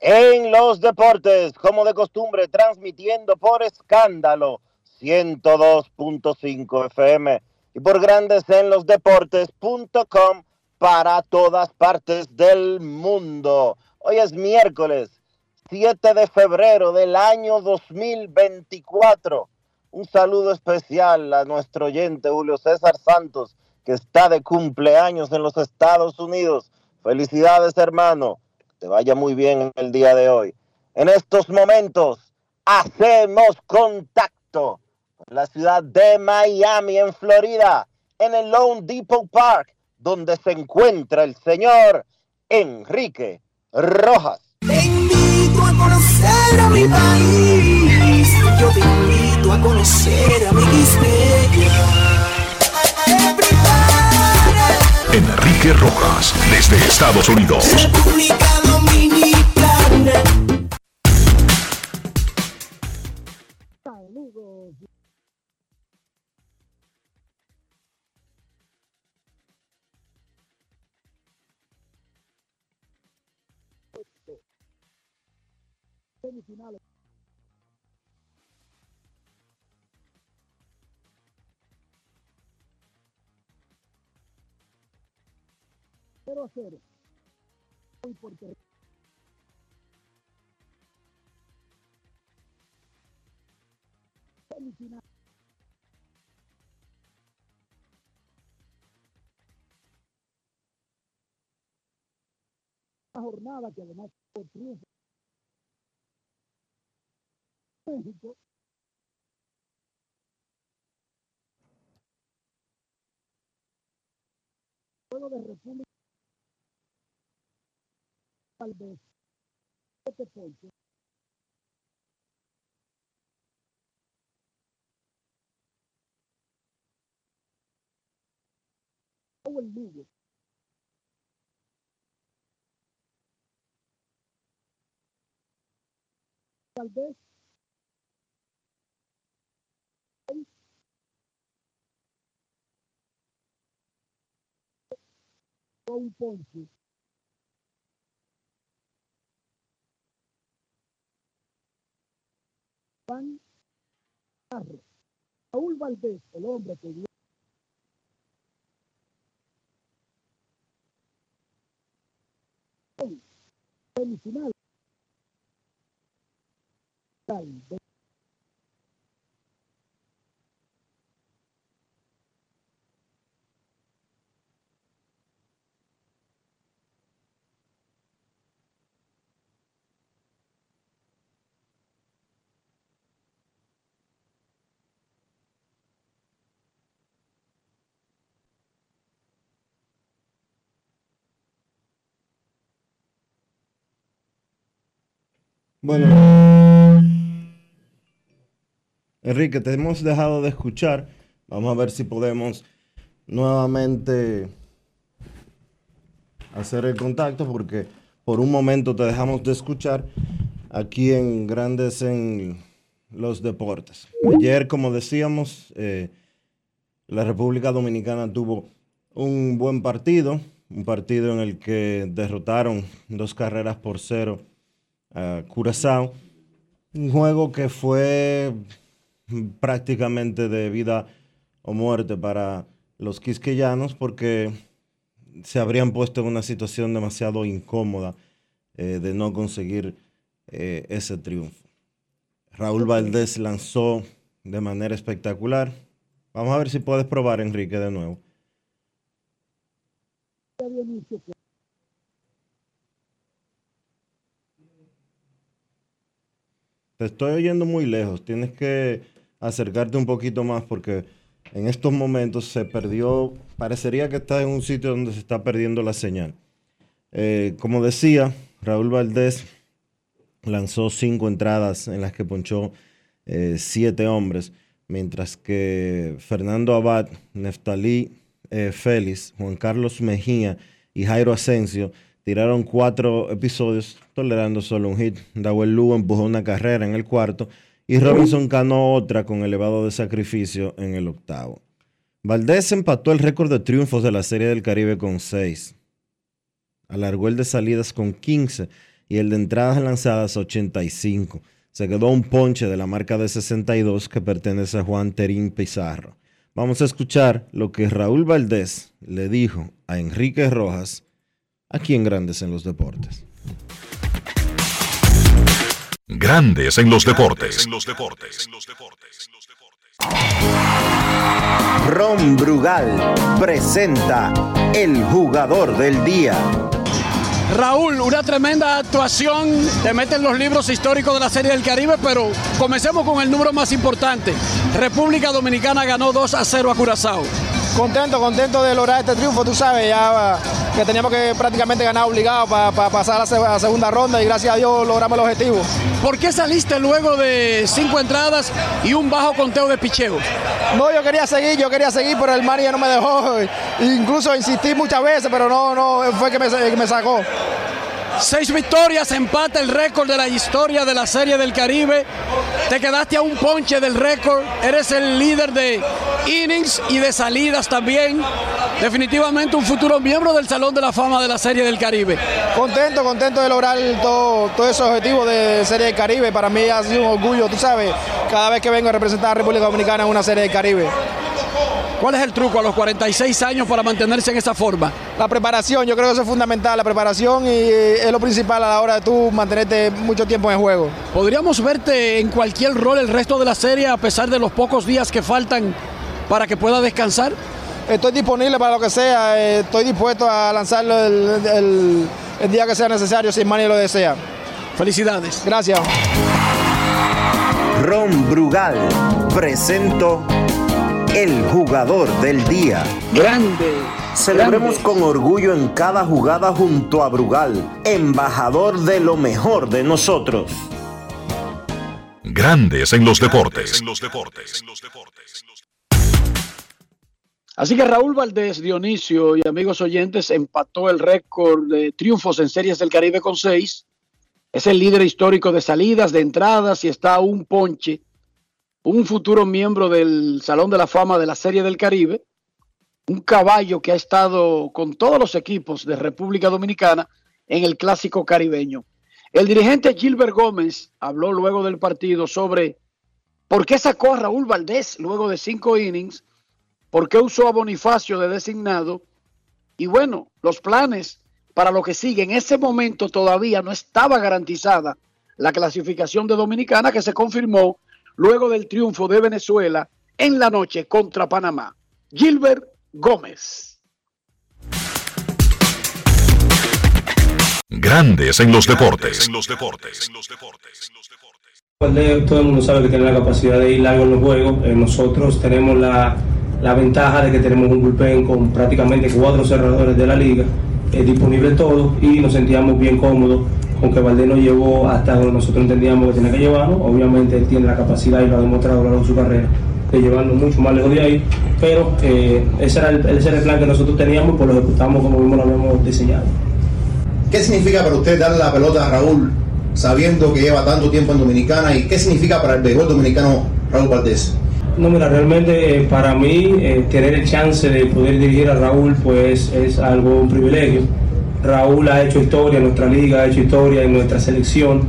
en los Deportes, como de costumbre, transmitiendo por escándalo 102.5 FM y por Grandes en los Deportes.com para todas partes del mundo. Hoy es miércoles 7 de febrero del año 2024. Un saludo especial a nuestro oyente Julio César Santos, que está de cumpleaños en los Estados Unidos. Felicidades, hermano. Te vaya muy bien en el día de hoy. En estos momentos hacemos contacto con la ciudad de Miami, en Florida, en el Lone Depot Park, donde se encuentra el señor Enrique Rojas. Te invito a conocer a mi país. Yo te invito a conocer a mi Enrique Rojas, desde Estados Unidos. República semifinales. Cero a cero. Hoy por Dominicana. jornada que además por triunfo. México. Juego de República. Tal vez. Siete tal vez o un Ponce Juan Carlos. Raúl Valdés el hombre que dio semifinal Bueno, Enrique, te hemos dejado de escuchar. Vamos a ver si podemos nuevamente hacer el contacto porque por un momento te dejamos de escuchar aquí en Grandes en los Deportes. Ayer, como decíamos, eh, la República Dominicana tuvo un buen partido, un partido en el que derrotaron dos carreras por cero a Curazao. Un juego que fue prácticamente de vida o muerte para los quisqueyanos porque se habrían puesto en una situación demasiado incómoda eh, de no conseguir eh, ese triunfo. Raúl Valdés lanzó de manera espectacular. Vamos a ver si puedes probar, Enrique, de nuevo. Te estoy oyendo muy lejos. Tienes que acercarte un poquito más porque en estos momentos se perdió, parecería que estás en un sitio donde se está perdiendo la señal. Eh, como decía, Raúl Valdés lanzó cinco entradas en las que ponchó eh, siete hombres, mientras que Fernando Abad, Neftalí eh, Félix, Juan Carlos Mejía y Jairo Asensio tiraron cuatro episodios tolerando solo un hit. Dawel Lugo empujó una carrera en el cuarto y Robinson ganó otra con elevado de sacrificio en el octavo. Valdés empató el récord de triunfos de la Serie del Caribe con seis. Alargó el de salidas con 15 y el de entradas lanzadas 85. Se quedó un ponche de la marca de 62 que pertenece a Juan Terín Pizarro. Vamos a escuchar lo que Raúl Valdés le dijo a Enrique Rojas aquí en Grandes en los Deportes. Grandes en los deportes. Ron Brugal presenta el jugador del día. Raúl, una tremenda actuación, te meten los libros históricos de la Serie del Caribe, pero comencemos con el número más importante. República Dominicana ganó 2 a 0 a Curazao. Contento, contento de lograr este triunfo, tú sabes, ya que teníamos que prácticamente ganar obligado para pasar a la, segunda ronda y gracias a Dios logramos el objetivo. ¿Por qué saliste luego de cinco entradas y un bajo conteo de picheos? No, yo quería seguir, yo quería seguir, pero el Mari ya no me dejó. Incluso insistí muchas veces, pero no, no, fue que me, que me sacó. Seis victorias, empata el récord de la historia de la Serie del Caribe. Te quedaste a un ponche del récord. Eres el líder de innings y de salidas también. Definitivamente un futuro miembro del Salón de la Fama de la Serie del Caribe. Contento, contento de lograr todo, todo ese objetivo de Serie del Caribe. Para mí ha sido un orgullo, tú sabes, cada vez que vengo a representar a República Dominicana en una Serie del Caribe. ¿Cuál es el truco a los 46 años para mantenerse en esa forma? La preparación, yo creo que eso es fundamental, la preparación y eh, es lo principal a la hora de tú mantenerte mucho tiempo en el juego. ¿Podríamos verte en cualquier rol el resto de la serie a pesar de los pocos días que faltan para que pueda descansar? Estoy disponible para lo que sea, eh, estoy dispuesto a lanzarlo el, el- el día que sea necesario, si Manny lo desea. Felicidades. Gracias. Ron Brugal presento el jugador del día. Grande. Celebremos con orgullo en cada jugada junto a Brugal, embajador de lo mejor de nosotros. Grandes en los deportes. Así que Raúl Valdés, Dionisio y amigos oyentes empató el récord de triunfos en series del Caribe con seis. Es el líder histórico de salidas, de entradas y está un ponche. Un futuro miembro del Salón de la Fama de la Serie del Caribe. Un caballo que ha estado con todos los equipos de República Dominicana en el clásico caribeño. El dirigente Gilbert Gómez habló luego del partido sobre por qué sacó a Raúl Valdés luego de cinco innings ¿Por qué usó a Bonifacio de designado? Y bueno, los planes para lo que sigue. En ese momento todavía no estaba garantizada la clasificación de Dominicana que se confirmó luego del triunfo de Venezuela en la noche contra Panamá. Gilbert Gómez. Grandes en los deportes. Valdés, todo el mundo sabe que tiene la capacidad de ir largo en los juegos. Eh, nosotros tenemos la, la ventaja de que tenemos un bullpen con prácticamente cuatro cerradores de la liga, eh, disponible todo y nos sentíamos bien cómodos aunque Valdés nos llevó hasta donde nosotros entendíamos que tenía que llevarnos, obviamente él tiene la capacidad y lo ha demostrado a lo largo de su carrera de llevarnos mucho más lejos de ahí, pero eh, ese, era el, ese era el plan que nosotros teníamos pues lo ejecutamos como mismo lo habíamos diseñado. ¿Qué significa para usted darle la pelota a Raúl sabiendo que lleva tanto tiempo en Dominicana y qué significa para el béisbol dominicano Raúl Valdés? No, mira, realmente eh, para mí eh, tener el chance de poder dirigir a Raúl pues es algo un privilegio. Raúl ha hecho historia en nuestra liga, ha hecho historia en nuestra selección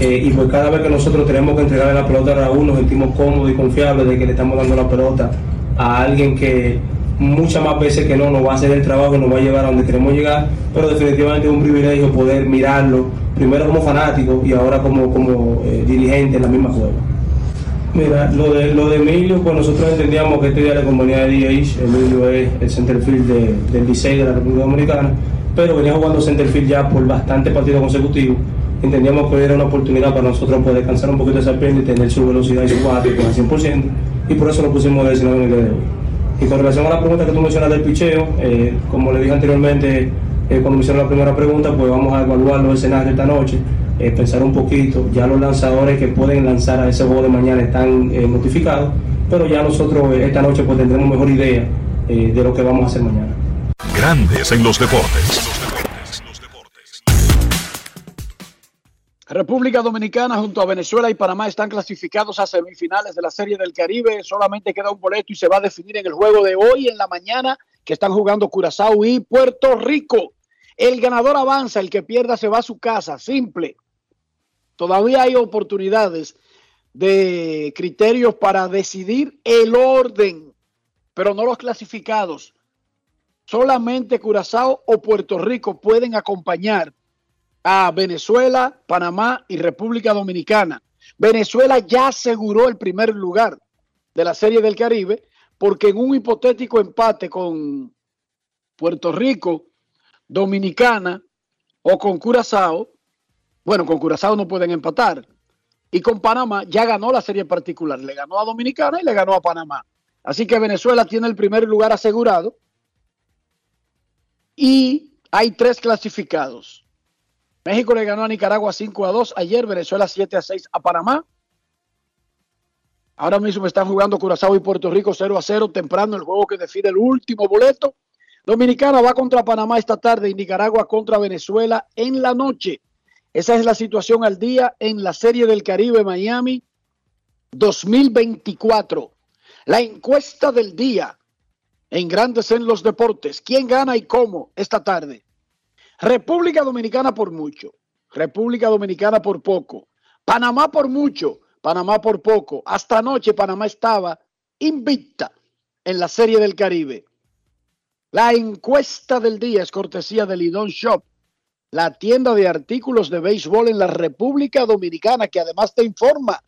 eh, y pues cada vez que nosotros tenemos que entregarle la pelota a Raúl nos sentimos cómodos y confiables de que le estamos dando la pelota a alguien que muchas más veces que no nos va a hacer el trabajo, nos va a llevar a donde queremos llegar, pero definitivamente es un privilegio poder mirarlo, primero como fanático y ahora como, como dirigente en la misma juego. Mira, lo de, lo de Emilio, pues nosotros entendíamos que este día la comunidad de DH, Emilio es el centerfield de, del Licey de la República Dominicana, pero venía jugando centerfield ya por bastantes partidos consecutivos. Entendíamos que era una oportunidad para nosotros poder descansar un poquito esa pierna y tener su velocidad y su cuatro con el 100%, y por eso lo pusimos de en el día de hoy. Y con relación a la pregunta que tú mencionas del picheo, eh, como le dije anteriormente, eh, cuando me hicieron la primera pregunta, pues vamos a evaluar los escenarios esta noche, eh, pensar un poquito. Ya los lanzadores que pueden lanzar a ese juego de mañana están eh, notificados, pero ya nosotros eh, esta noche pues tendremos mejor idea eh, de lo que vamos a hacer mañana. Grandes en los deportes. República Dominicana junto a Venezuela y Panamá están clasificados a semifinales de la Serie del Caribe. Solamente queda un boleto y se va a definir en el juego de hoy en la mañana que están jugando Curazao y Puerto Rico. El ganador avanza, el que pierda se va a su casa. Simple. Todavía hay oportunidades de criterios para decidir el orden, pero no los clasificados. Solamente Curazao o Puerto Rico pueden acompañar a Venezuela, Panamá y República Dominicana. Venezuela ya aseguró el primer lugar de la Serie del Caribe porque en un hipotético empate con Puerto Rico, Dominicana o con Curazao, bueno, con Curazao no pueden empatar. Y con Panamá ya ganó la serie particular. Le ganó a Dominicana y le ganó a Panamá. Así que Venezuela tiene el primer lugar asegurado. Y hay tres clasificados. México le ganó a Nicaragua 5 a 2 ayer, Venezuela 7 a 6 a Panamá. Ahora mismo están jugando Curazao y Puerto Rico 0 a 0, temprano el juego que define el último boleto. Dominicana va contra Panamá esta tarde y Nicaragua contra Venezuela en la noche. Esa es la situación al día en la Serie del Caribe Miami 2024. La encuesta del día en Grandes en los Deportes. ¿Quién gana y cómo esta tarde? República Dominicana por mucho. República Dominicana por poco. Panamá por mucho. Panamá por poco. Hasta anoche Panamá estaba invicta en la Serie del Caribe. La encuesta del día es cortesía de Lidón Shop, la tienda de artículos de béisbol en la República Dominicana, que además te informa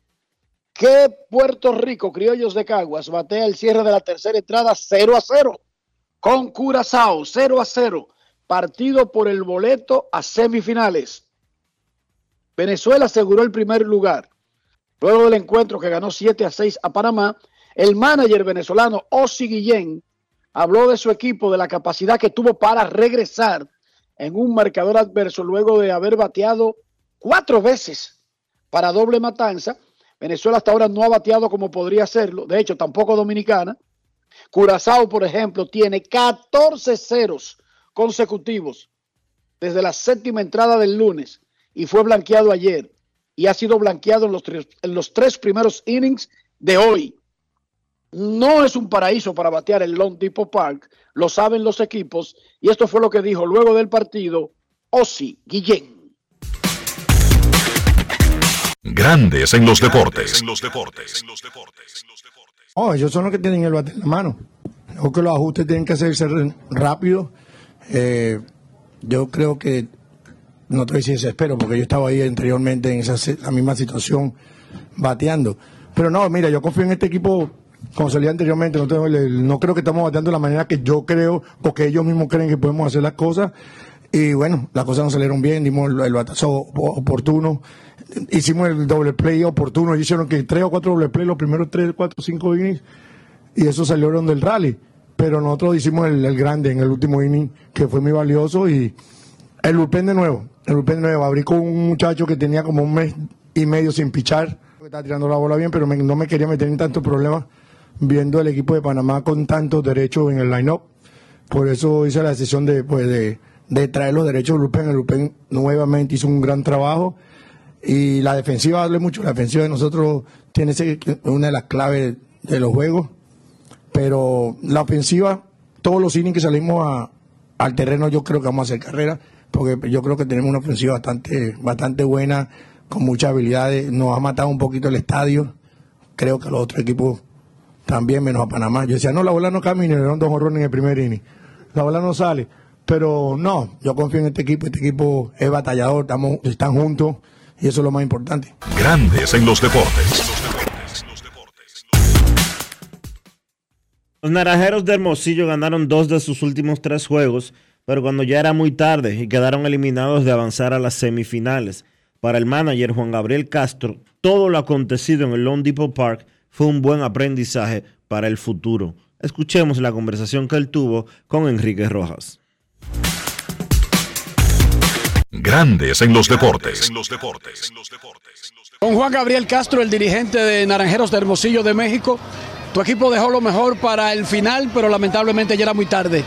que Puerto Rico, Criollos de Caguas, batea el cierre de la tercera entrada 0 a 0 con Curazao 0 a 0, partido por el boleto a semifinales. Venezuela aseguró el primer lugar. Luego del encuentro que ganó 7 a 6 a Panamá, el manager venezolano Osi Guillén habló de su equipo, de la capacidad que tuvo para regresar en un marcador adverso luego de haber bateado cuatro veces para doble matanza. Venezuela hasta ahora no ha bateado como podría hacerlo, de hecho tampoco Dominicana. Curazao, por ejemplo, tiene 14 ceros consecutivos desde la séptima entrada del lunes y fue blanqueado ayer y ha sido blanqueado en los tres, en los tres primeros innings de hoy. No es un paraíso para batear el Lone Depot Park, lo saben los equipos, y esto fue lo que dijo luego del partido Osi Guillén. Grandes en los deportes. Oh, ellos son los que tienen el bate en la mano. Creo que los ajustes tienen que hacerse rápido. Eh, yo creo que, no te voy a decir desespero, porque yo estaba ahí anteriormente en esa, la misma situación bateando. Pero no, mira, yo confío en este equipo como salía anteriormente, no, tengo no creo que estamos bateando de la manera que yo creo o que ellos mismos creen que podemos hacer las cosas. Y bueno, las cosas no salieron bien, dimos el, el batazo op- oportuno, hicimos el doble play oportuno, hicieron que tres o cuatro doble play los primeros tres, cuatro, cinco innings, y eso salieron del rally. Pero nosotros hicimos el, grande en el último inning, que fue muy valioso, y el bullpen de nuevo. el bullpen nuevo. Abrí con un muchacho que tenía como un mes y medio sin pichar. Estaba tirando la bola bien, pero me- no me quería meter en tantos problemas viendo el equipo de Panamá con tantos derechos en el line-up. Por eso hice la decisión de, pues, de, de traer los derechos del bullpen. El bullpen nuevamente hizo un gran trabajo. Y la defensiva, hable mucho, la defensiva de nosotros tiene una de las claves de los juegos. Pero la ofensiva, todos los innings que salimos a- al terreno, yo creo que vamos a hacer carrera, porque yo creo que tenemos una ofensiva bastante, bastante buena, con muchas habilidades. Nos ha matado un poquito el estadio. Creo que los otros equipos también, menos a Panamá. Yo decía, no, la bola no camina, le dieron dos horrores en el primer inning. La bola no sale. Pero no, yo confío en este equipo. Este equipo es batallador, estamos, están juntos y eso es lo más importante. Grandes en los deportes. Los naranjeros de Hermosillo ganaron dos de sus últimos tres juegos, pero cuando ya era muy tarde y quedaron eliminados de avanzar a las semifinales. Para el manager Juan Gabriel Castro, todo lo acontecido en el Lone Depot Park fue un buen aprendizaje para el futuro. Escuchemos la conversación que él tuvo con Enrique Rojas. Grandes en los deportes. Con Juan Gabriel Castro, el dirigente de Naranjeros de Hermosillo de México, tu equipo dejó lo mejor para el final, pero lamentablemente ya era muy tarde.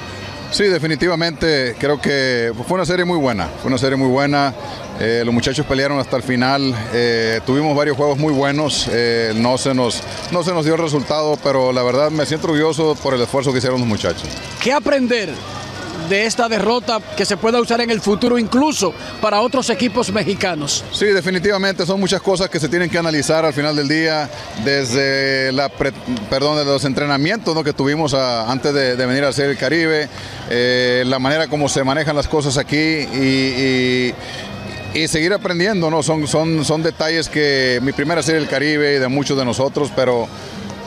Sí, definitivamente creo que fue una serie muy buena, fue una serie muy buena. Eh, los muchachos pelearon hasta el final, eh, tuvimos varios juegos muy buenos, eh, no, se nos, no se nos dio el resultado, pero la verdad me siento orgulloso por el esfuerzo que hicieron los muchachos. ¿Qué aprender de esta derrota que se pueda usar en el futuro incluso para otros equipos mexicanos? Sí, definitivamente son muchas cosas que se tienen que analizar al final del día, desde perdón, de los entrenamientos ¿no? que tuvimos a- antes de, venir a hacer el Caribe, eh, la manera como se manejan las cosas aquí y, y- y seguir aprendiendo, ¿no? Son, son, son detalles que mi primera serie del Caribe y de muchos de nosotros, pero,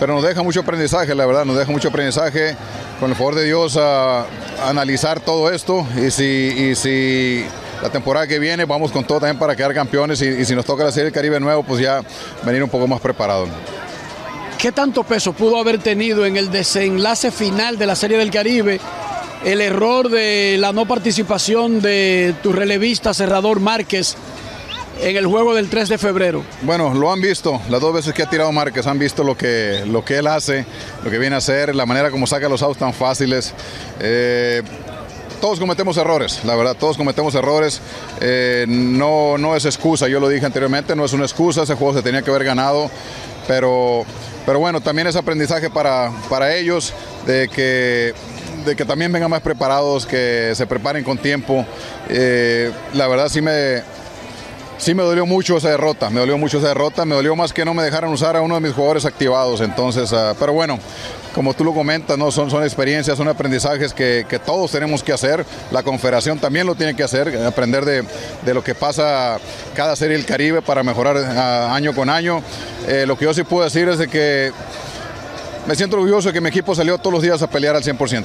pero nos deja mucho aprendizaje, la verdad, nos deja mucho aprendizaje. Con el favor de Dios, a, analizar todo esto y si, y si la temporada que viene vamos con todo también para quedar campeones y, y si nos toca la serie del Caribe nuevo, pues ya venir un poco más preparados. ¿Qué tanto peso pudo haber tenido en el desenlace final de la Serie del Caribe el error de la no participación de tu relevista cerrador Márquez en el juego del 3 de febrero? Bueno, lo han visto, las dos veces que ha tirado Márquez han visto lo que, lo que él hace, lo que viene a hacer, la manera como saca los outs tan fáciles. Eh, todos cometemos errores, la verdad, todos cometemos errores. Eh, no, no es excusa, yo lo dije anteriormente, no es una excusa, ese juego se tenía que haber ganado, pero, pero bueno, también es aprendizaje para, para ellos de que, de que también vengan más preparados, que se preparen con tiempo. Eh, la verdad sí me, Sí me dolió mucho esa derrota, me dolió mucho esa derrota, me dolió más que no me dejaran usar a uno de mis jugadores activados, entonces, ah, pero bueno, como tú lo comentas, ¿no? son, son experiencias, son aprendizajes que, todos tenemos que hacer, la confederación también lo tiene que hacer, aprender de, de lo que pasa cada serie del Caribe para mejorar ah, año con año. Eh, lo que yo sí puedo decir es de que me siento orgulloso de que mi equipo salió todos los días a pelear al 100%.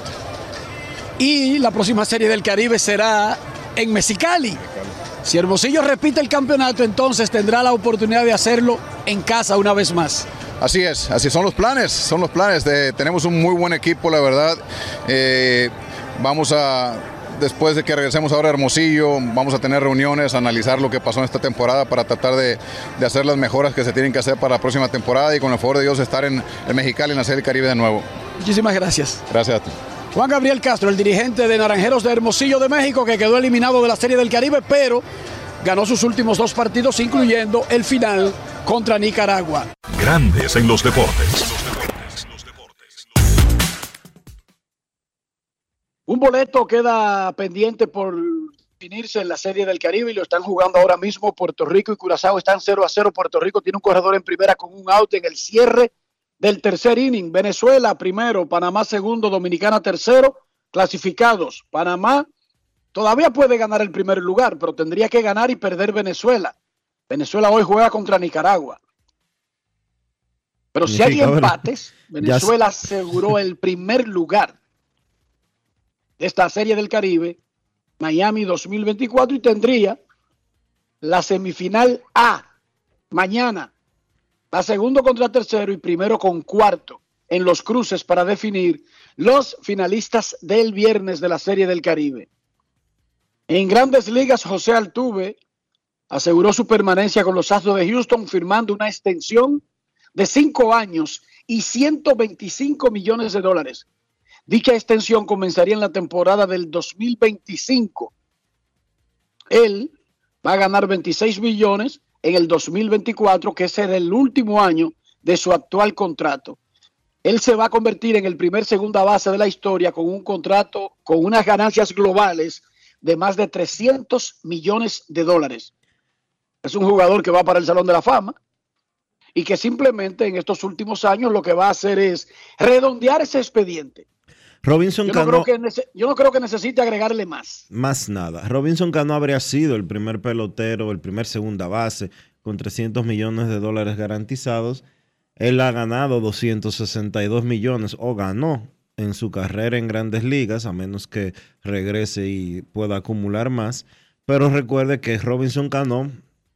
Y la próxima Serie del Caribe será en Mexicali. Si Hermosillo repite el campeonato, entonces tendrá la oportunidad de hacerlo en casa una vez más. Así es, así son los planes, son los planes. de- tenemos un muy buen equipo, la verdad. Eh, vamos a, después de que regresemos ahora a Hermosillo, vamos a tener reuniones, analizar lo que pasó en esta temporada para tratar de, de hacer las mejoras que se tienen que hacer para la próxima temporada y con el favor de Dios estar en, en Mexicali en la Serie del Caribe de nuevo. Muchísimas gracias. Gracias a ti. Juan Gabriel Castro, el dirigente de Naranjeros de Hermosillo de México, que quedó eliminado de la Serie del Caribe, pero ganó sus últimos dos partidos, incluyendo el final contra Nicaragua. Grandes en los deportes. Un boleto queda pendiente por definirse en la Serie del Caribe y lo están jugando ahora mismo. Puerto Rico y Curazao están 0 a 0. Puerto Rico tiene un corredor en primera con un out en el cierre del tercer inning. Venezuela primero, Panamá segundo, Dominicana tercero. Clasificados. Panamá todavía puede ganar el primer lugar, pero tendría que ganar y perder Venezuela. Venezuela hoy juega contra Nicaragua. Pero si hay empates, Venezuela aseguró el primer lugar de esta serie del Caribe, Miami 2024, y tendría la semifinal A mañana, la segundo contra tercero y primero con cuarto en los cruces para definir los finalistas del viernes de la serie del Caribe. En grandes ligas, José Altuve aseguró su permanencia con los Astros de Houston firmando una extensión de cinco años y 125 millones de dólares. Dicha extensión comenzaría en la temporada del 2025. Él va a ganar 26 millones en el 2024, que será el último año de su actual contrato. Él se va a convertir en el primer segunda base de la historia con un contrato con unas ganancias globales de más de 300 millones de dólares. Es un jugador que va para el Salón de la Fama y que simplemente en estos últimos años lo que va a hacer es redondear ese expediente. Robinson Yo no, Cano, creo que yo no creo que necesite agregarle más. más nada. Robinson Cano habría sido el primer pelotero, el primer segunda base con 300 millones de dólares garantizados. Él ha ganado 262 millones o ganó en su carrera en grandes ligas, a menos que regrese y pueda acumular más. Pero recuerde que Robinson Cano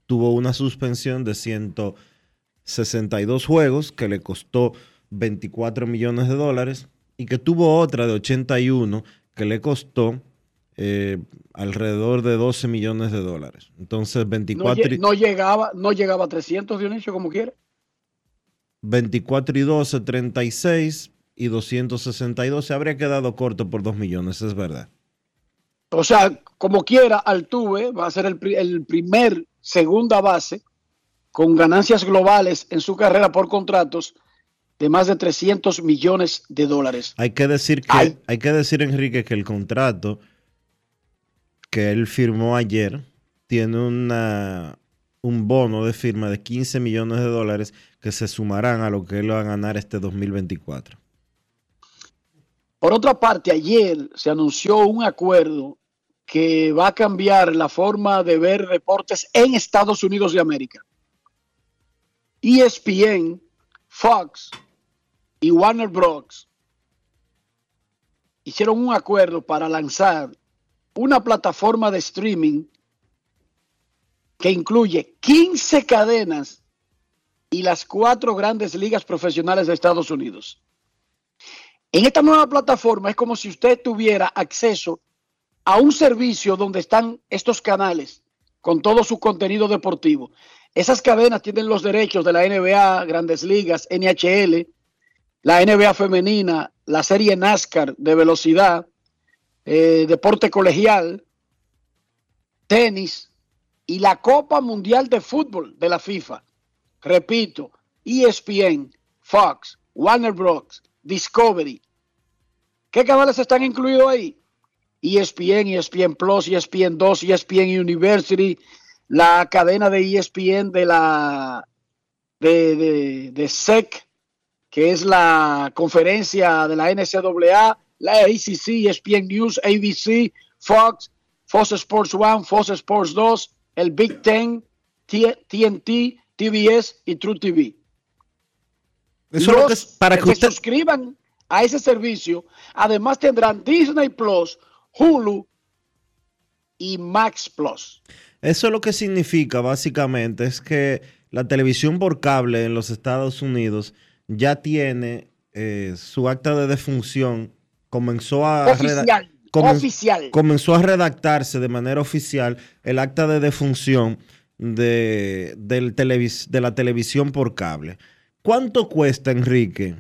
tuvo una suspensión de 162 juegos que le costó 24 millones de dólares y que tuvo otra de 81 que le costó eh, alrededor de 12 millones de dólares. Entonces, No, 24, lle- y- no llegaba, no llegaba a 300, Dionisio, como quiera. 24 y 12, 36 y 262. Se habría quedado corto por 2 millones, es verdad. O sea, como quiera, Altuve va a ser el, el primer segunda base con ganancias globales en su carrera por contratos de más de 300 millones de dólares. Hay que decir que, hay que decir, Enrique, que el contrato que él firmó ayer tiene una, un bono de firma de 15 millones de dólares que se sumarán a lo que él va a ganar este 2024. Por otra parte, ayer se anunció un acuerdo que va a cambiar la forma de ver deportes en Estados Unidos de América. ESPN, Fox y Warner Bros. hicieron un acuerdo para lanzar una plataforma de streaming que incluye 15 cadenas y las cuatro grandes ligas profesionales de Estados Unidos. En esta nueva plataforma es como si usted tuviera acceso a un servicio donde están estos canales con todo su contenido deportivo. Esas cadenas tienen los derechos de la NBA, Grandes Ligas, NHL, la NBA femenina, la serie NASCAR de velocidad, eh, deporte colegial, tenis y la Copa Mundial de Fútbol de la FIFA. Repito, ESPN, Fox, Warner Bros., Discovery. ¿Qué canales están incluidos ahí? ESPN, ESPN Plus, ESPN 2, ESPN University, la cadena de ESPN de la de, de SEC, que es la conferencia de la NCAA, la ACC, ESPN News, ABC, Fox, Fox Sports One, Fox Sports 2, el Big Ten, T- TNT, TBS y True TV. Eso es lo que es- para que se usted- suscriban a ese servicio, además tendrán Disney Plus, Hulu y Max Plus. Eso lo que significa básicamente es que la televisión por cable en los Estados Unidos ya tiene eh, su acta de defunción, comenzó a reda- Oficial, comen- oficial. comenzó a redactarse de manera oficial el acta de defunción de, del televis- de la televisión por cable. ¿Cuánto cuesta, Enrique,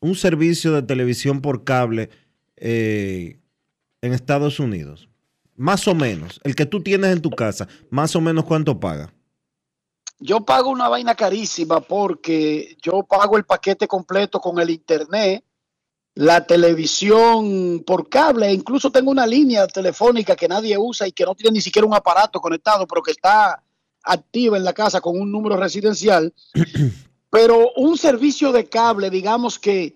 un servicio de televisión por cable eh, en Estados Unidos? Más o menos, el que tú tienes en tu casa, más o menos cuánto paga. Yo pago una vaina carísima porque yo pago el paquete completo con el internet, la televisión por cable, e incluso tengo una línea telefónica que nadie usa y que no tiene ni siquiera un aparato conectado, pero que está activa en la casa con un número residencial. Pero un servicio de cable, digamos que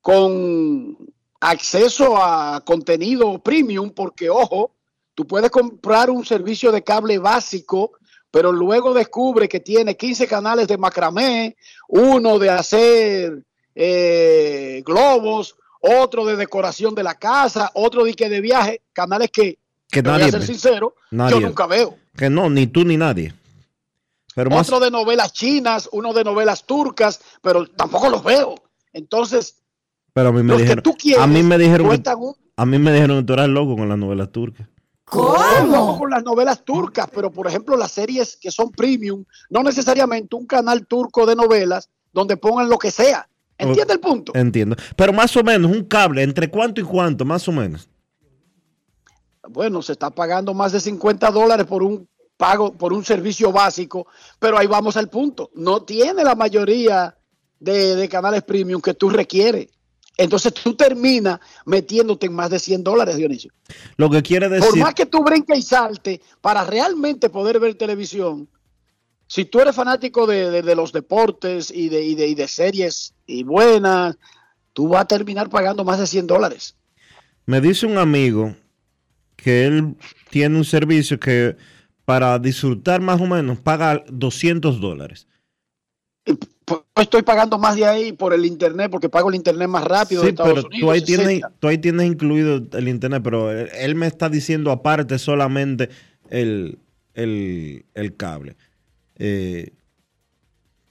con acceso a contenido premium, porque ojo, tú puedes comprar un servicio de cable básico, pero luego descubre que tiene 15 canales de macramé, uno de hacer eh, globos, otro de decoración de la casa, otro de que de viaje, canales que, Que te voy a ser sincero, Nadie. yo nunca veo. Que no, ni tú ni nadie. Pero más, Otro de novelas chinas, uno de novelas turcas, pero tampoco los veo. Entonces, pero a mí me los que dijeron, tú quieres a mí me dijeron, que, un- a mí me dijeron que tú eras loco con las novelas turcas. Vamos con las novelas turcas, pero por ejemplo las series que son premium, no necesariamente un canal turco de novelas donde pongan lo que sea. ¿Entiende el punto? Entiendo. Pero más o menos, un cable, ¿entre cuánto y cuánto? Más o menos. Bueno, se está pagando más de 50 dólares por un pago, por un servicio básico, pero ahí vamos al punto. No tiene la mayoría de, de canales premium que tú requieres. Entonces tú terminas metiéndote en más de 100 dólares, Dionisio. Lo que quiere decir. Por más que tú brinques y salte para realmente poder ver televisión, si tú eres fanático de, de- de los deportes y de, y de- y de series y buenas, tú vas a terminar pagando más de 100 dólares. Me dice un amigo que él tiene un servicio que para disfrutar más o menos paga 200 dólares. Pues estoy pagando más de ahí por el internet porque pago el internet más rápido de Sí, Estados pero Unidos. tú ahí, tienes, 60. tú ahí tienes incluido el internet, pero él, él me está diciendo aparte solamente el, el- el cable. Eh,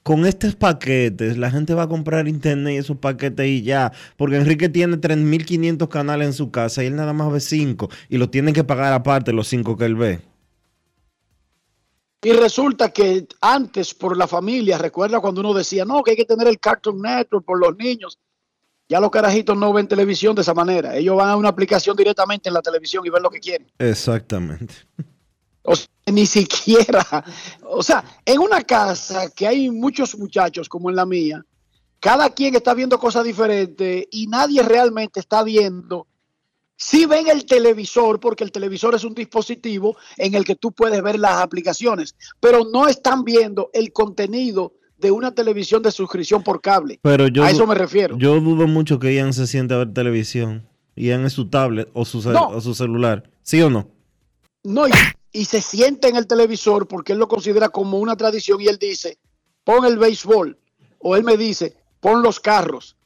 con estos paquetes, la gente va a comprar internet y esos paquetes y ya. Porque Enrique tiene 3.500 canales en su casa y él nada más ve 5 y lo tienen que pagar aparte los 5 que él ve. Y resulta que antes por la familia, recuerda cuando uno decía, no, que hay que tener el Cartoon Network por los niños. Ya los carajitos no ven televisión de esa manera. Ellos van a una aplicación directamente en la televisión y ven lo que quieren. Exactamente. O sea, ni siquiera. O sea, en una casa que hay muchos muchachos como en la mía, cada quien está viendo cosas diferentes y nadie realmente está viendo. Si ven el televisor, porque el televisor es un dispositivo en el que tú puedes ver las aplicaciones, pero no están viendo el contenido de una televisión de suscripción por cable. Pero yo, a eso me refiero. Yo dudo mucho que Ian se siente a ver televisión. Ian es su tablet o su, cel- No. o su celular. ¿Sí o no? No, y, y se siente en el televisor porque él lo considera como una tradición y él dice, pon el béisbol. O él me dice, pon los carros.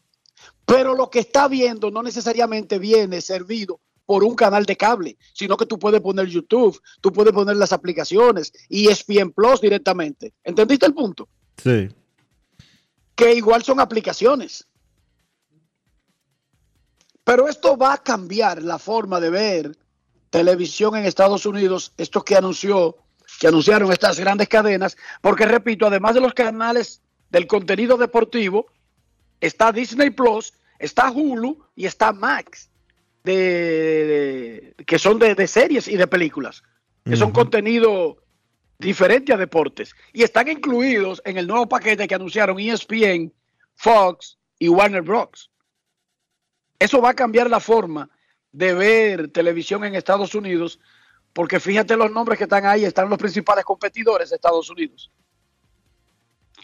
Pero lo que está viendo no necesariamente viene servido por un canal de cable, sino que tú puedes poner YouTube, tú puedes poner las aplicaciones y E ESPN Plus directamente. ¿Entendiste el punto? Sí. que igual son aplicaciones. Pero esto va a cambiar la forma de ver televisión en Estados Unidos, esto que anunció, que anunciaron estas grandes cadenas, porque repito, además de los canales del contenido deportivo, está Disney Plus, está Hulu y está Max, de, de- que son de, de series y de películas, que son contenido diferente a deportes y están incluidos en el nuevo paquete que anunciaron ESPN, Fox y Warner Bros. Eso va a cambiar la forma de ver televisión en Estados Unidos, porque fíjate los nombres que están ahí, están los principales competidores de Estados Unidos.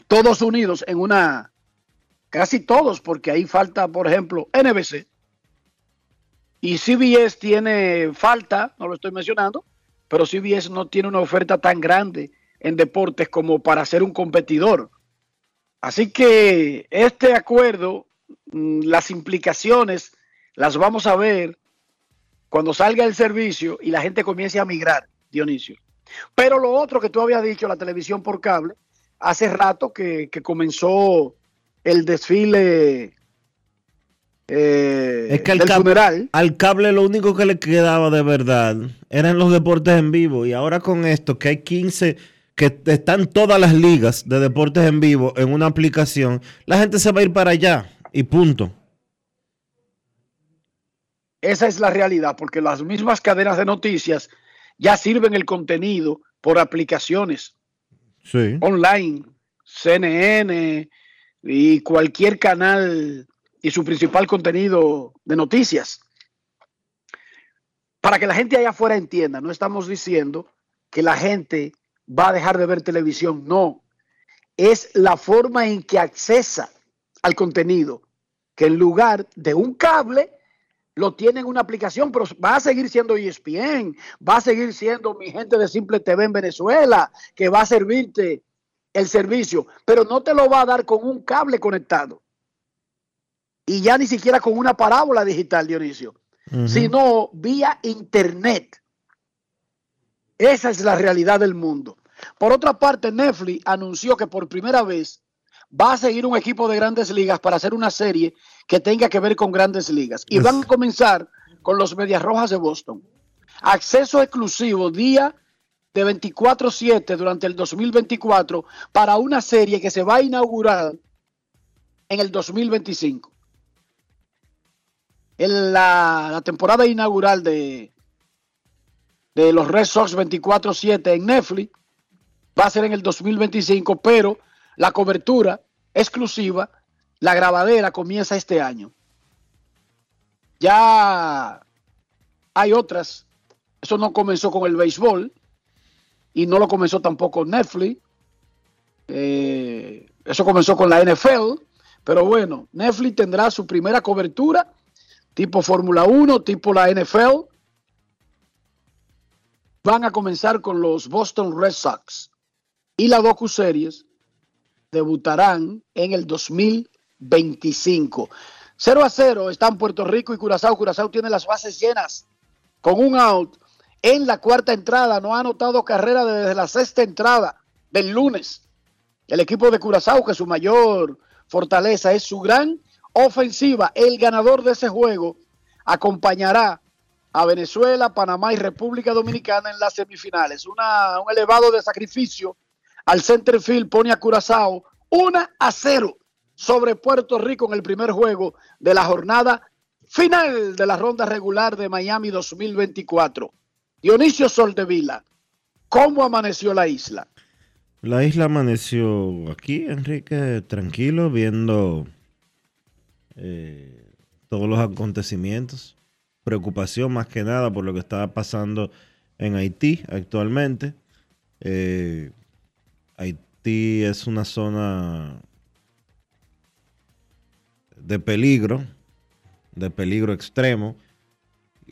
Todos unidos en una, casi todos, porque ahí falta, por ejemplo, NBC. Y CBS tiene falta, no lo estoy mencionando, pero CBS no tiene una oferta tan grande en deportes como para ser un competidor. Así que este acuerdo, mm, las implicaciones las vamos a ver cuando salga el servicio y la gente comience a migrar, Dionisio. Pero lo otro que tú habías dicho, la televisión por cable, hace rato que, que comenzó el desfile eh, Es que al, del cab- funeral. al cable lo único que le quedaba de verdad eran los deportes en vivo. Y ahora con esto, que hay 15, que están todas las ligas de deportes en vivo en una aplicación, la gente se va a ir para allá y punto. Esa es la realidad, porque las mismas cadenas de noticias ya sirven el contenido por aplicaciones Sí. online, CNN y cualquier canal y su principal contenido de noticias. Para que la gente allá afuera entienda, no estamos diciendo que la gente va a dejar de ver televisión, no. Es la forma en que accesa al contenido, que en lugar de un cable, lo tiene en una aplicación, pero va a seguir siendo ESPN, va a seguir siendo mi gente de Simple TV en Venezuela, que va a servirte el servicio, pero no te lo va a dar con un cable conectado. Y ya ni siquiera con una parábola digital, Dionisio, sino vía internet. Esa es la realidad del mundo. Por otra parte, Netflix anunció que por primera vez va a seguir un equipo de grandes ligas para hacer una serie que tenga que ver con grandes ligas. Y van a comenzar con los Medias Rojas de Boston. acceso exclusivo día de 24/7 durante el 2024 para una serie que se va a inaugurar en el 2025. En la, temporada inaugural de, de los Red Sox 24/7 en Netflix va a ser en el 2025, pero la cobertura exclusiva, la grabadera comienza este año. Ya hay otras, eso no comenzó con el béisbol y no lo comenzó tampoco Netflix, eh, eso comenzó con la NFL, pero bueno, Netflix tendrá su primera cobertura tipo Fórmula 1, tipo la NFL. Van a comenzar con los Boston Red Sox y las docu-series debutarán en el 2025. 0 a 0 están Puerto Rico y Curazao. Curazao tiene las bases llenas con un out en la cuarta entrada. No ha anotado carrera desde la sexta entrada del lunes. El equipo de Curazao, que su mayor fortaleza es su gran ofensiva, el ganador de ese juego acompañará a Venezuela, Panamá y República Dominicana en las semifinales. Una, un elevado de sacrificio al center field pone a Curazao 1 a 0 sobre Puerto Rico en el primer juego de la jornada final de la ronda regular de Miami 2024. Dionisio Soldevila, ¿cómo amaneció la isla? La isla amaneció aquí, Enrique, tranquilo, viendo eh, todos los acontecimientos. Preocupación más que nada por lo que está pasando en Haití actualmente. Eh, Haití es una zona de peligro, de peligro extremo,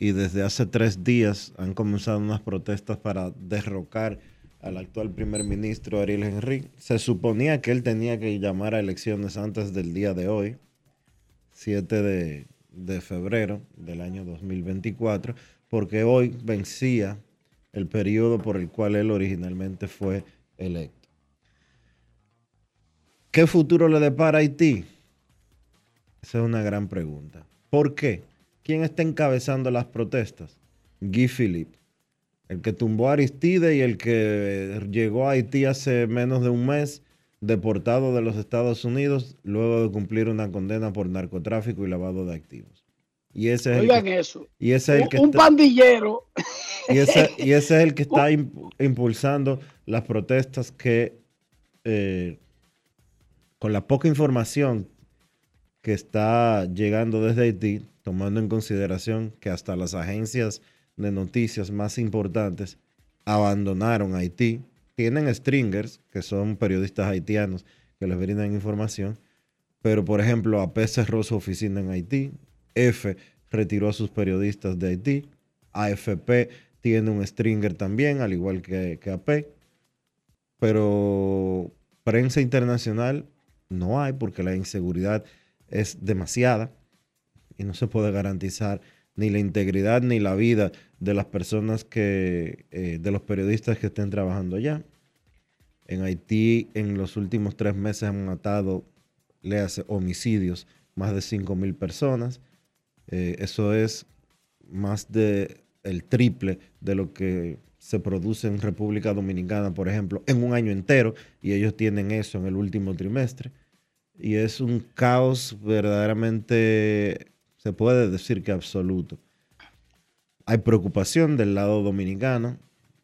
y desde hace tres días han comenzado unas protestas para derrocar al actual primer ministro Ariel Henry. Se suponía que él tenía que llamar a elecciones antes del día de hoy, 7 de, febrero del año 2024, porque hoy vencía el periodo por el cual él originalmente fue electo. ¿Qué futuro le depara a Haití? Esa es una gran pregunta. ¿Por qué? ¿Quién está encabezando las protestas? Guy Philippe, el que tumbó a Aristide y el que llegó a Haití hace menos de un mes, deportado de los Estados Unidos luego de cumplir una condena por narcotráfico y lavado de activos. Y ese es Oigan el que, eso. y ese es el Un, que un está- pandillero. y ese, y ese es el que está imp- impulsando las protestas que, eh, con la poca información que está llegando desde Haití, tomando en consideración que hasta las agencias de noticias más importantes abandonaron Haití, tienen stringers, que son periodistas haitianos que les brindan información, pero por ejemplo AP cerró su oficina en Haití, F retiró a sus periodistas de Haití, AFP tiene un stringer también, al igual que, AP, pero prensa internacional no hay porque la inseguridad es demasiada y no se puede garantizar ni la integridad ni la vida de las personas que, eh, de los periodistas que estén trabajando allá. En Haití en los últimos tres meses han matado, léase, homicidios, más de 5 mil personas. Eh, eso es más de el triple de lo que se produce en República Dominicana, por ejemplo, en un año entero, y ellos tienen eso en el último trimestre. Y es un caos verdaderamente, se puede decir que absoluto. Hay preocupación del lado dominicano,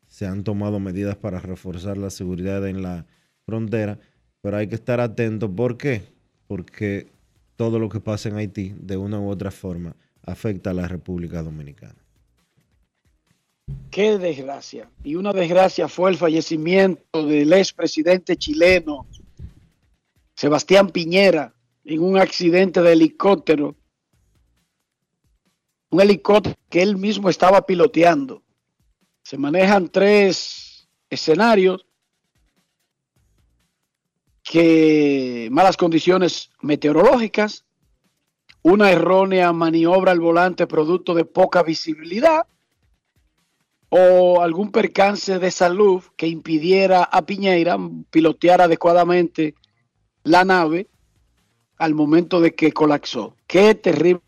se han tomado medidas para reforzar la seguridad en la frontera, pero hay que estar atento. ¿Por qué? Porque todo lo que pasa en Haití, de una u otra forma, afecta a la República Dominicana. Qué desgracia. Y una desgracia fue el fallecimiento del expresidente chileno Sebastián Piñera en un accidente de helicóptero. Un helicóptero que él mismo estaba piloteando. Se manejan tres escenarios que malas condiciones meteorológicas, una errónea maniobra al volante producto de poca visibilidad o algún percance de salud que impidiera a Piñera pilotear adecuadamente la nave al momento de que colapsó. Qué terrible,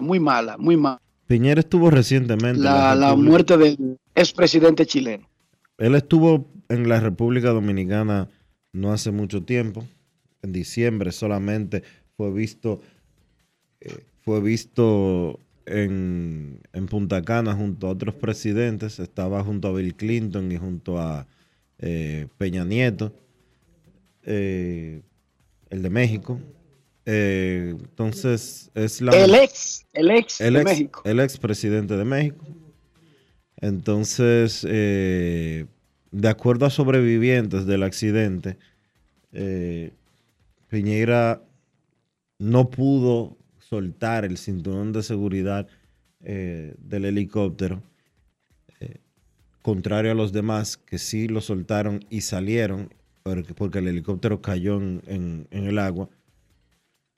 muy mala, muy mala. Piñera estuvo recientemente. en la, la muerte del expresidente chileno. Él estuvo en la República Dominicana no hace mucho tiempo. En diciembre solamente fue visto, eh, fue visto en, en Punta Cana junto a otros presidentes. Estaba junto a Bill Clinton y junto a eh, Peña Nieto, eh, el de México. Eh, entonces es la El ex, el ex el de ex, México. el ex presidente de México. Entonces, eh, de acuerdo a sobrevivientes del accidente, eh, Piñera no pudo soltar el cinturón de seguridad del helicóptero, contrario a los demás que sí lo soltaron y salieron porque, el helicóptero cayó en- en- en el agua.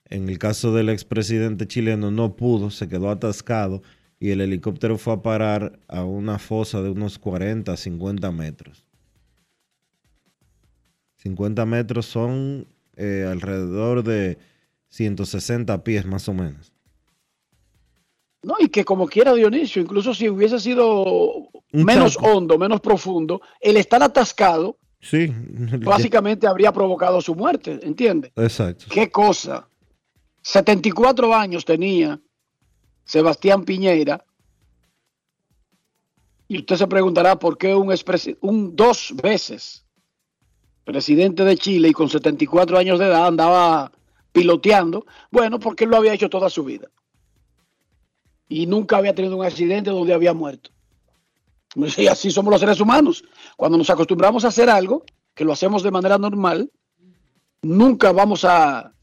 En el caso del expresidente chileno no pudo, se quedó atascado y el helicóptero fue a parar a una fosa de unos 40, 50 metros. 50 metros son eh, alrededor de 160 pies más o menos. No, y que como quiera Dionisio, incluso si hubiese sido Un menos hondo, menos profundo, el estar atascado Sí, básicamente habría provocado su muerte, ¿entiende? exacto. ¿Qué cosa? 74 años tenía Sebastián Piñera. Y usted se preguntará por qué un, un dos veces presidente de Chile y con 74 años de edad andaba piloteando. Bueno, porque él lo había hecho toda su vida. Y nunca había tenido un accidente donde había muerto. Y así somos los seres humanos. Cuando nos acostumbramos a hacer algo, que lo hacemos de manera normal, nunca vamos a,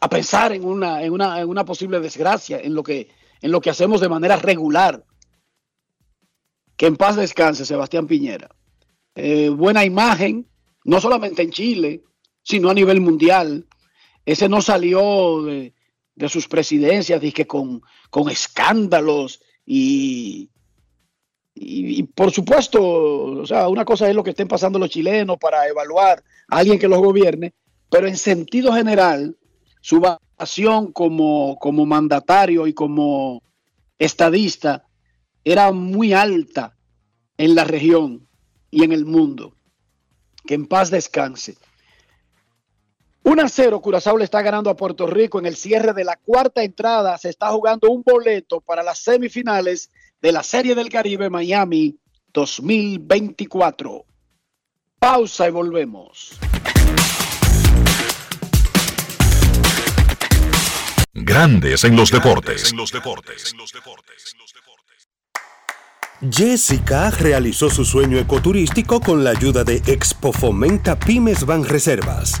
a pensar en una, en, una, en una posible desgracia, en lo, que, en lo que hacemos de manera regular. Que en paz descanse Sebastián Piñera. Eh, buena imagen, no solamente en Chile, sino a nivel mundial. Ese no salió de, de sus presidencias, dije, con, con escándalos y, y, por supuesto, o sea, una cosa es lo que estén pasando los chilenos para evaluar a alguien que los gobierne, pero en sentido general, su vocación como, como mandatario y como estadista era muy alta en la región y en el mundo. Que en paz descanse. 1 a 0, Curazao le está ganando a Puerto Rico en el cierre de la cuarta entrada. Se está jugando un boleto para las semifinales de la Serie del Caribe Miami 2024. Pausa y volvemos. Grandes en los deportes. Jessica realizó su sueño ecoturístico con la ayuda de Expo Fomenta Pymes Ban Reservas.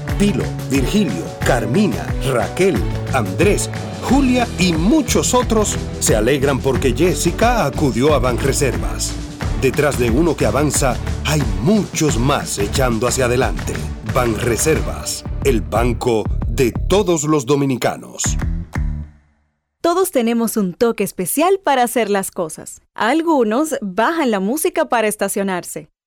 Pilo, Virgilio, Carmina, Raquel, Andrés, Julia y muchos otros se alegran porque Jessica acudió a Banreservas. Detrás de uno que avanza, hay muchos más echando hacia adelante. Banreservas, el banco de todos los dominicanos. Todos tenemos un toque especial para hacer las cosas. Algunos bajan la música para estacionarse.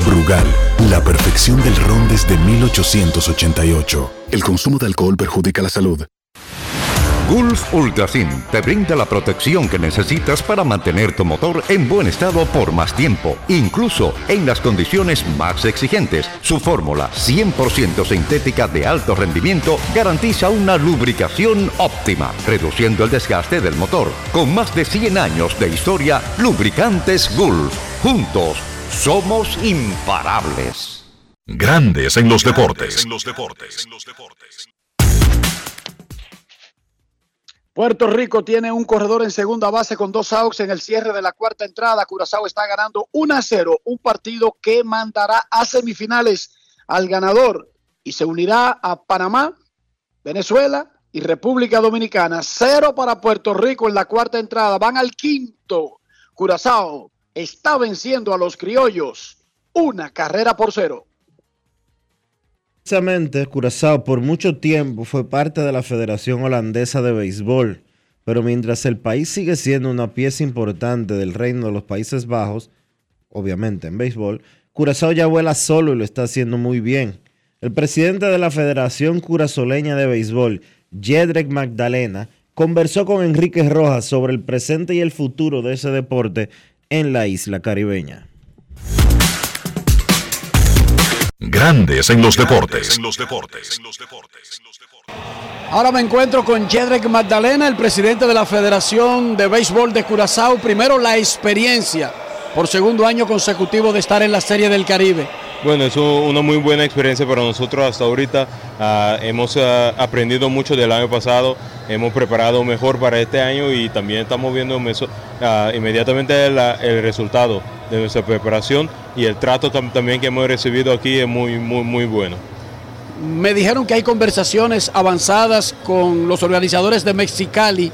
Brugal, la perfección del ron desde 1888. El consumo de alcohol perjudica la salud. Gulf Ultrasim te brinda la protección que necesitas para mantener tu motor en buen estado por más tiempo, incluso en las condiciones más exigentes. Su fórmula 100% sintética de alto rendimiento garantiza una lubricación óptima, reduciendo el desgaste del motor. Con más de 100 años de historia, Lubricantes Gulf. Juntos somos imparables. Grandes en los deportes. Puerto Rico tiene un corredor en segunda base con dos outs en el cierre de la cuarta entrada. Curazao está ganando 1 a 0, un partido que mandará a semifinales al ganador y se unirá a Panamá, Venezuela y República Dominicana. Cero para Puerto Rico en la cuarta entrada. Van al quinto. Curazao está venciendo a los criollos una carrera por cero. Precisamente, Curazao por mucho tiempo fue parte de la Federación Holandesa de Béisbol, pero mientras el país sigue siendo una pieza importante del reino de los Países Bajos, obviamente en béisbol, Curazao ya vuela solo y lo está haciendo muy bien. El presidente de la Federación Curazoleña de Béisbol, Jedrek Magdalena, conversó con Enrique Rojas sobre el presente y el futuro de ese deporte en la isla caribeña. Grandes en los deportes. Ahora me encuentro con Jedrek Magdalena, el presidente de la Federación de Béisbol de Curazao. Primero, la experiencia por segundo año consecutivo de estar en la Serie del Caribe. Bueno, es una muy buena experiencia para nosotros hasta ahorita. Ah, hemos ah, aprendido mucho del año pasado, hemos preparado mejor para este año y también estamos viendo meso- ah, inmediatamente la- el resultado de nuestra preparación y el trato tam- también que hemos recibido aquí es muy, muy, muy bueno. Me dijeron que hay conversaciones avanzadas con los organizadores de Mexicali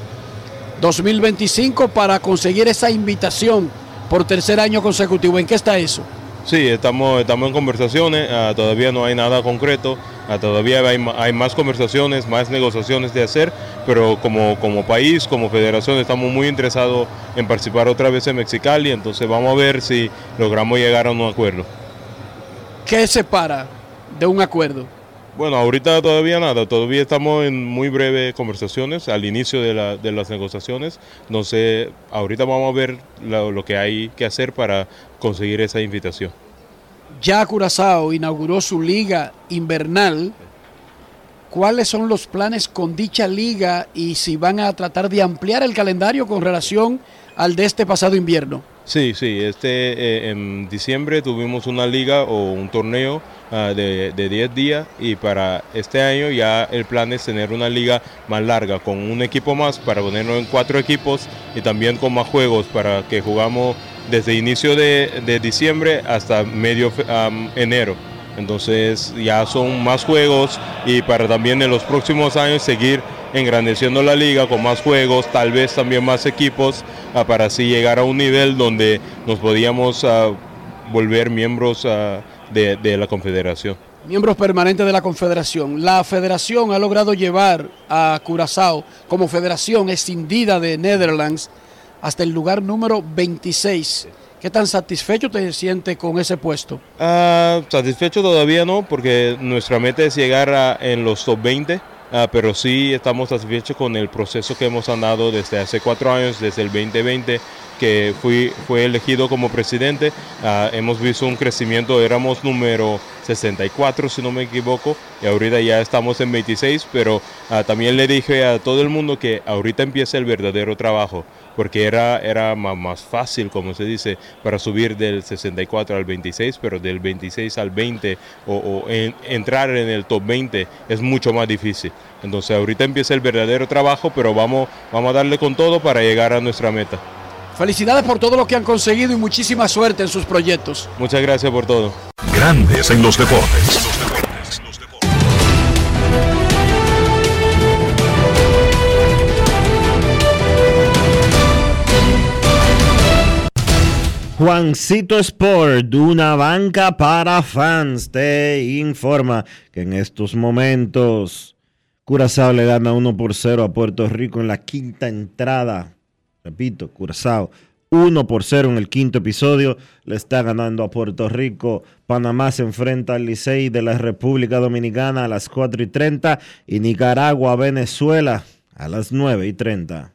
2025 para conseguir esa invitación por tercer año consecutivo. ¿En qué está eso? Sí, estamos, estamos en conversaciones, ah, todavía no hay nada concreto, ah, todavía hay, hay más conversaciones, más negociaciones de hacer, pero como, como país, como federación, estamos muy interesados en participar otra vez en Mexicali, entonces vamos a ver si logramos llegar a un acuerdo. ¿Qué separa de un acuerdo? Bueno, ahorita todavía nada, todavía estamos en muy breves conversaciones al inicio de, la, de las negociaciones. No sé, ahorita vamos a ver lo, lo, que hay que hacer para conseguir esa invitación. Ya Curazao inauguró su liga invernal. ¿Cuáles son los planes con dicha liga y si van a tratar de ampliar el calendario con relación al de este pasado invierno? Sí, sí, este eh, en diciembre tuvimos una liga o un torneo uh, de, de 10 días y para este año ya el plan es tener una liga más larga con un equipo más para ponernos en cuatro equipos y también con más juegos para que jugamos desde inicio de, diciembre hasta medio enero. Entonces ya son más juegos y para también en los próximos años seguir engrandeciendo la liga con más juegos, tal vez también más equipos, uh, para así llegar a un nivel donde nos podíamos uh, volver miembros uh, de, de, la confederación. Miembros permanentes de la confederación. La federación ha logrado llevar a Curazao como federación escindida de Netherlands hasta el lugar número 26. ¿Qué tan satisfecho te sientes con ese puesto? satisfecho todavía no, porque nuestra meta es llegar a, en los top 20. Uh, pero sí estamos satisfechos con el proceso que hemos andado desde hace cuatro años, desde el 2020 que fui, fue elegido como presidente. Uh, hemos visto un crecimiento, éramos número 64 si no me equivoco, y ahorita ya estamos en 26, pero uh, también le dije a todo el mundo que ahorita empieza el verdadero trabajo, porque era, era más, más fácil, como se dice, para subir del 64 al 26, pero del 26 al 20 o, o en, entrar en el top 20 es mucho más difícil. Entonces ahorita empieza el verdadero trabajo, pero vamos, vamos a darle con todo para llegar a nuestra meta. Felicidades por todo lo que han conseguido y muchísima suerte en sus proyectos. Muchas gracias por todo. Grandes en los deportes. Juancito Sport, una banca para fans, te informa que en estos momentos Curazao le gana 1 por 0 a Puerto Rico en la quinta entrada. Repito, Curazao 1 por 0 en el quinto episodio. Le está ganando a Puerto Rico. Panamá se enfrenta al Licey de la República Dominicana a las 4 y 30. Y Nicaragua, Venezuela a las 9 y 30.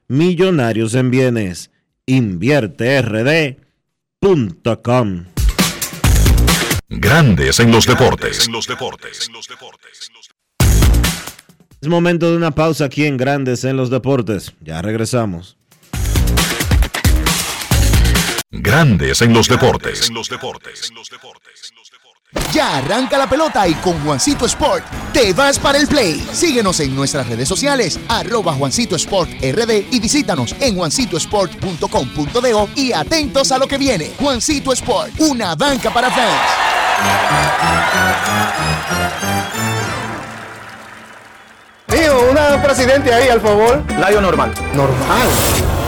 millonarios en bienes. Invierte RD. Com. Grandes en los deportes. Es momento de una pausa aquí en Grandes en los deportes. Ya regresamos. Grandes en los deportes. Ya arranca la pelota y con Juancito Sport te vas para el play. Síguenos en nuestras redes sociales, arroba Juancito Sport RD y visítanos en juancitosport.com.de y atentos a lo que viene. Juancito Sport, una banca para fans. Tío, una presidente ahí, al favor. Layo normal. Normal.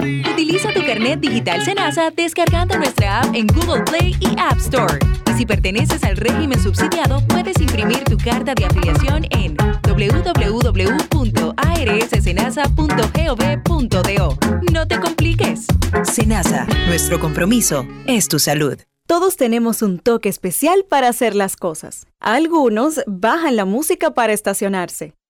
Utiliza tu carnet digital Senasa descargando nuestra app en Google Play y App Store. Y si perteneces al régimen subsidiado, puedes imprimir tu carta de afiliación en www.arssenasa.gov.do. No te compliques. Senasa, nuestro compromiso es tu salud. Todos tenemos un toque especial para hacer las cosas. Algunos bajan la música para estacionarse.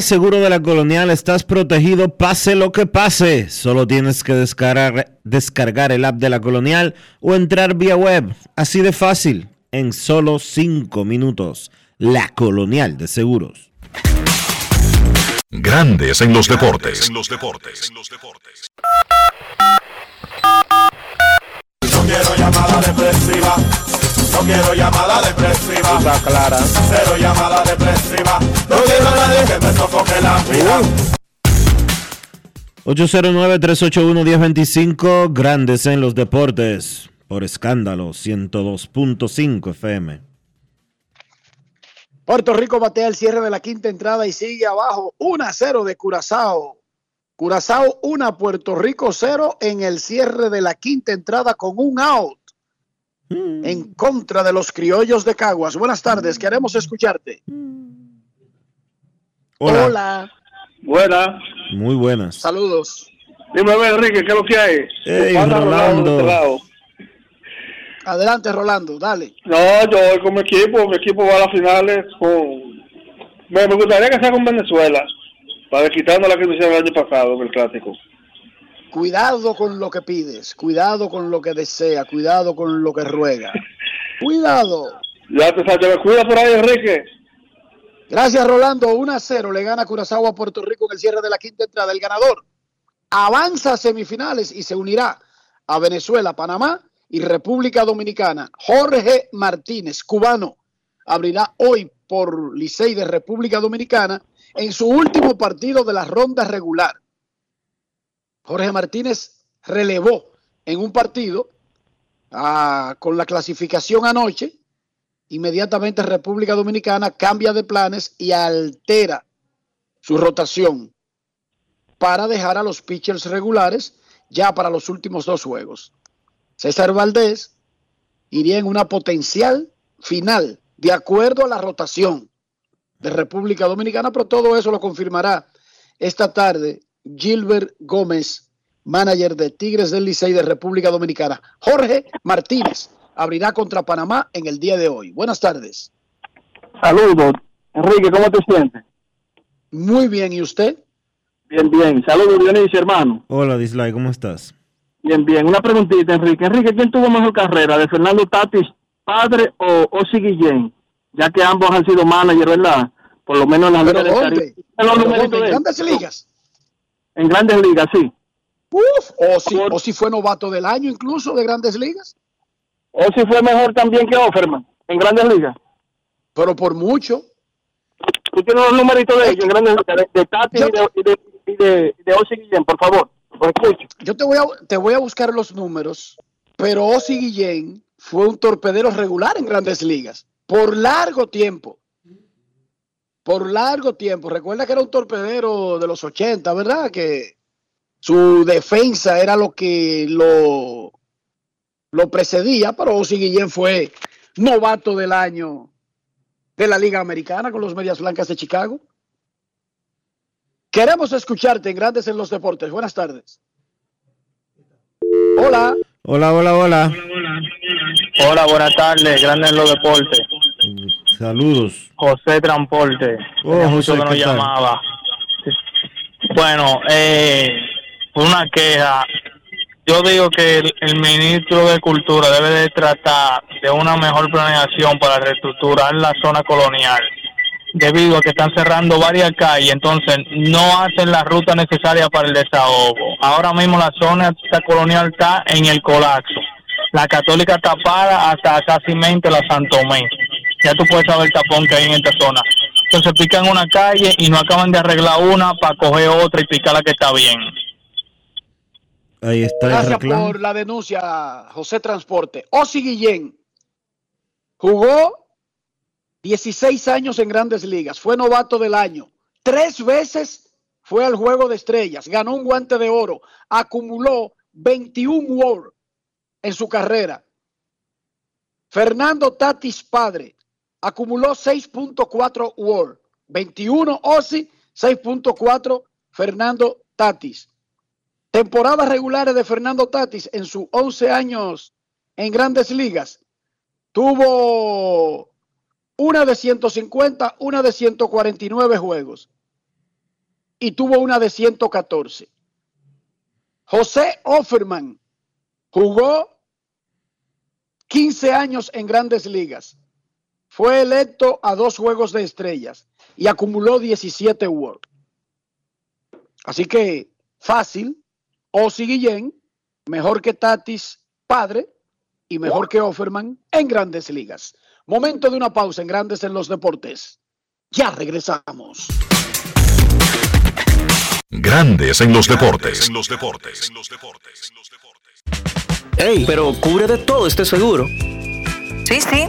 Seguro de la Colonial, estás protegido pase lo que pase. Solo tienes que descargar, descargar el app de la Colonial o entrar vía web. Así de fácil, en solo 5 minutos. La Colonial de Seguros. Grandes en los deportes. No quiero llamada depresiva. No quiero llamada depresiva. clara. Cero llamada depresiva. No quiero a nadie que me sofoque la vida. 809-381-1025, Grandes en los Deportes, por escándalo 102.5 FM. Puerto Rico batea el cierre de la quinta entrada y sigue abajo 1 a 0 de Curazao. Curazao 1, Puerto Rico 0 en el cierre de la quinta entrada con un out en contra de los criollos de Caguas. Buenas tardes, queremos escucharte. Hola. Hola. Buenas. Muy buenas. Saludos. Dime Enrique, ¿qué es lo que hay? Ey, Pana Rolando. de este. Adelante, Rolando, dale. No, yo voy con mi equipo, mi equipo va a las finales con... Me, me gustaría que sea con Venezuela, para quitarnos la que nos hicieron el año pasado en el Clásico. Cuidado con lo que pides, cuidado con lo que desea, cuidado con lo que ruega. Cuidado. Ya te me cuida por ahí, Enrique. Gracias, Rolando. 1 a 0 le gana Curazao a Puerto Rico en el cierre de la quinta entrada. El ganador avanza a semifinales y se unirá a Venezuela, Panamá y República Dominicana. Jorge Martínez, cubano, abrirá hoy por Licey de República Dominicana en su último partido de la ronda regular. Jorge Martínez relevó en un partido ah, con la clasificación anoche. Inmediatamente República Dominicana cambia de planes y altera su rotación para dejar a los pitchers regulares ya para los últimos dos juegos. César Valdés iría en una potencial final de acuerdo a la rotación de República Dominicana, pero todo eso lo confirmará esta tarde Gilbert Gómez, manager de Tigres del Licey de República Dominicana. Jorge Martínez abrirá contra Panamá en el día de hoy. Buenas tardes. Saludos. Enrique, ¿cómo te sientes? Muy bien, ¿y usted? Bien, bien. Saludos, Dionisio, hermano. Hola, Dislike, ¿cómo estás? Bien, bien. Una preguntita, Enrique. Enrique, ¿quién tuvo mejor carrera? ¿De Fernando Tatis, padre o Osi Guillén? Ya que ambos han sido manager, ¿verdad? Por lo menos en las ¿Pero ligas del? Caribe. En los ¿Pero numeritos dónde? de ¿En él. grandes ligas? En grandes ligas, sí. Uf, o si, o si fue novato del año incluso de grandes ligas. Osi fue mejor también que Offerman en grandes ligas. Pero por mucho. Tú tienes los numeritos de ellos en grandes ligas, de, de Tatis y de, y de, y de, Guillén, por favor. Yo te voy, a, te voy a buscar los números, pero Ozzy Guillén fue un torpedero regular en grandes ligas por largo tiempo. Por largo tiempo. Recuerda que era un torpedero de los 80, ¿verdad? Que su defensa era lo que lo, lo precedía, pero Ozzy Guillén fue novato del año de la Liga Americana con los Medias Blancas de Chicago. Queremos escucharte en Grandes en los Deportes. Buenas tardes. Hola. Hola, hola, hola. Hola, buenas tardes, Grandes en los Deportes. Saludos. José Transporte. Oh, José, que. Bueno, eh, una queja. Yo digo que el, el ministro de Cultura debe de tratar de una mejor planeación para reestructurar la zona colonial. Debido a que están cerrando varias calles, entonces no hacen la ruta necesaria para el desahogo. Ahora mismo la zona colonial está en el colapso. La católica tapada hasta casi mente la Santomé. Ya tú puedes saber el tapón que hay en esta zona. Entonces pican una calle y no acaban de arreglar una para coger otra y picar la que está bien. Ahí está el Gracias reclamo. por la denuncia, José Transporte. Osi Guillén jugó 16 años en grandes ligas, fue novato del año, tres veces fue al juego de estrellas, ganó un guante de oro, acumuló 21 WAR en su carrera. Fernando Tatis padre acumuló 6.4 WAR, 21 Osi, 6.4 Fernando Tatis. Temporadas regulares de Fernando Tatis en sus 11 años en grandes ligas. Tuvo una de 150, una de 149 juegos. Y tuvo una de 114. José Offerman jugó 15 años en grandes ligas. Fue electo a dos juegos de estrellas y acumuló 17 WAR. Así que fácil, Ozzy Guillén, mejor que Tatis, padre, y mejor que Offerman en grandes ligas. Momento de una pausa en Grandes en los Deportes. Ya regresamos. Grandes en los deportes. los deportes. Ey, pero cubre de todo este seguro. Sí, sí,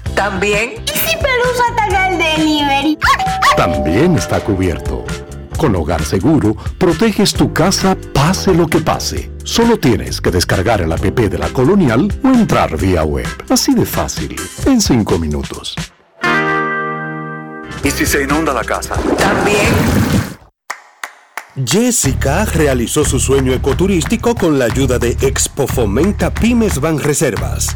También. ¿Y si Pelusa ataca el delivery? También está cubierto. Con Hogar Seguro, proteges tu casa pase lo que pase. Solo tienes que descargar el app de la Colonial o entrar vía web. Así de fácil, en 5 minutos. ¿Y si se inunda la casa? También. Jessica realizó su sueño ecoturístico con la ayuda de Expo Fomenta Pymes Ban Reservas.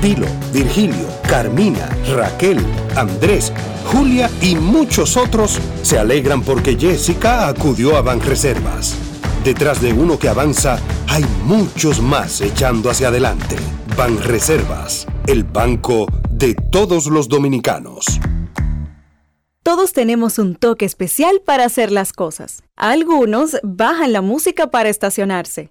Pilo, Virgilio, Carmina, Raquel, Andrés, Julia y muchos otros se alegran porque Jessica acudió a Banreservas. Detrás de uno que avanza, hay muchos más echando hacia adelante. Banreservas, el banco de todos los dominicanos. Todos tenemos un toque especial para hacer las cosas. Algunos bajan la música para estacionarse.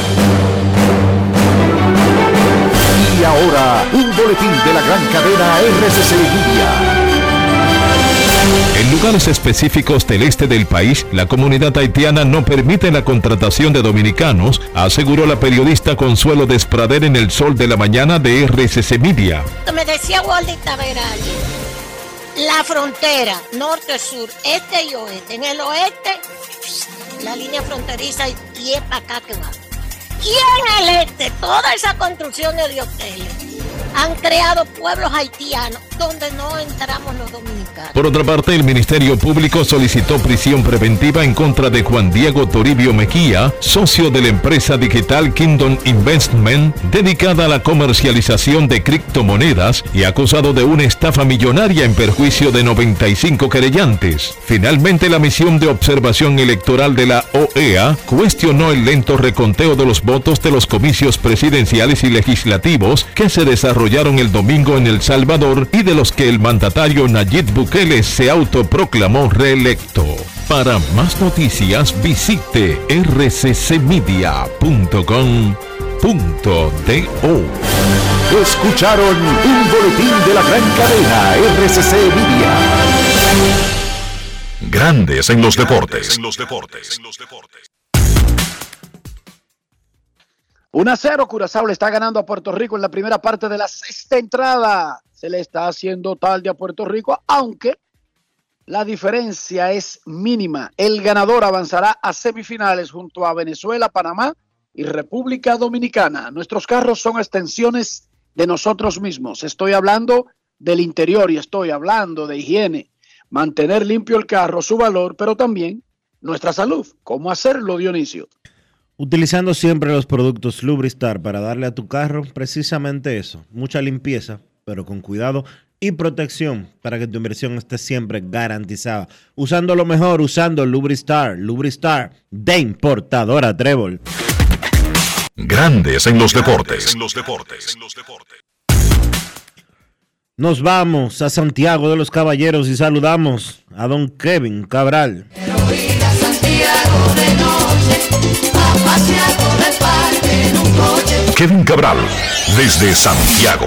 Y ahora, un boletín de la gran cadena RCC Media. En lugares específicos del este del país, la comunidad haitiana no permite la contratación de dominicanos, aseguró la periodista Consuelo Desprader en el sol de la mañana de RCC Media. Me decía Wally Tavera la frontera norte-sur, este y oeste. En el oeste, la línea fronteriza y es para acá que va. Y en el este, toda esa construcción de hoteles han creado pueblos haitianos donde no entramos los dominicanos. Por otra parte, el Ministerio Público solicitó prisión preventiva en contra de Juan Diego Toribio Mejía, socio de la empresa digital Kingdom Investment, dedicada a la comercialización de criptomonedas y acusado de una estafa millonaria en perjuicio de 95 querellantes. Finalmente, la misión de observación electoral de la OEA cuestionó el lento reconteo de los votos de los comicios presidenciales y legislativos que se desarrollaron el domingo en El Salvador y de los que el mandatario Nayib Bukele se autoproclamó reelecto. Para más noticias visite rccmedia.com.do. Escucharon un boletín de la gran cadena RCC Media. Grandes en los deportes. 1 a 0, Curazao le está ganando a Puerto Rico en la primera parte de la sexta entrada. Se le está haciendo tarde a Puerto Rico, aunque la diferencia es mínima. El ganador avanzará a semifinales junto a Venezuela, Panamá y República Dominicana. Nuestros carros son extensiones de nosotros mismos. Estoy hablando del interior y estoy hablando de higiene. Mantener limpio el carro, su valor, pero también nuestra salud. ¿Cómo hacerlo, Dionisio? Utilizando siempre los productos Lubristar para darle a tu carro precisamente eso, mucha limpieza, pero con cuidado y protección para que tu inversión esté siempre garantizada. Usando lo mejor, usando Lubristar, Lubristar de importadora Trébol. Grandes en los deportes. Nos vamos a Santiago de los Caballeros y saludamos a don Kevin Cabral. Kevin Cabral, desde Santiago.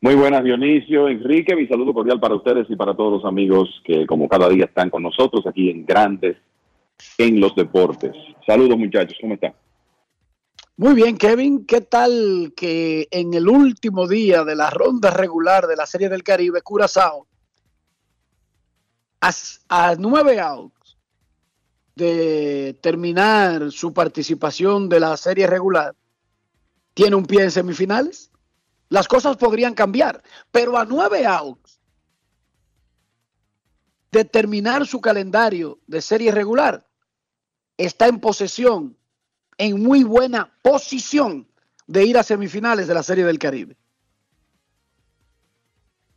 Muy buenas, Dionisio, Enrique, mi saludo cordial para ustedes y para todos los amigos que como cada día están con nosotros aquí en Grandes en los Deportes. Saludos muchachos, ¿cómo están? Muy bien, Kevin, ¿qué tal que en el último día de la ronda regular de la Serie del Caribe, Curazao, a, a nueve outs de terminar su participación de la serie regular, tiene un pie en semifinales? Las cosas podrían cambiar, pero a nueve outs de terminar su calendario de serie regular, está en posesión, en muy buena posición de ir a semifinales de la Serie del Caribe.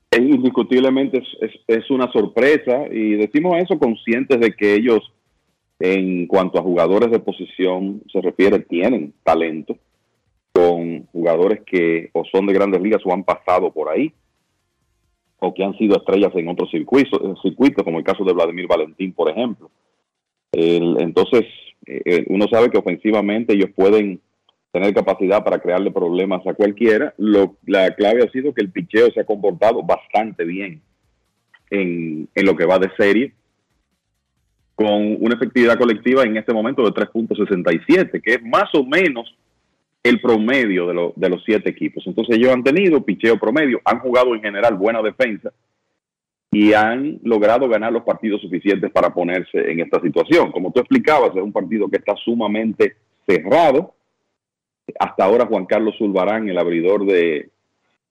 Es, indiscutiblemente es, es, es, una sorpresa y decimos eso conscientes de que ellos, en cuanto a jugadores de posición se refiere, tienen talento con jugadores que o son de grandes ligas o han pasado por ahí o que han sido estrellas en otros circuitos, circuitos como el caso de Vladimir Valentín, por ejemplo. Entonces, eh, uno sabe que ofensivamente ellos pueden tener capacidad para crearle problemas a cualquiera. Lo, la clave ha sido que el picheo se ha comportado bastante bien en, en lo que va de serie, con una efectividad colectiva en este momento de 3.67, que es más o menos el promedio de, lo, de, los siete equipos. Entonces ellos han tenido picheo promedio, han jugado en general buena defensa y han logrado ganar los partidos suficientes para ponerse en esta situación. Como tú explicabas, es un partido que está sumamente cerrado. Hasta ahora Juan Carlos Zulbarán, el abridor de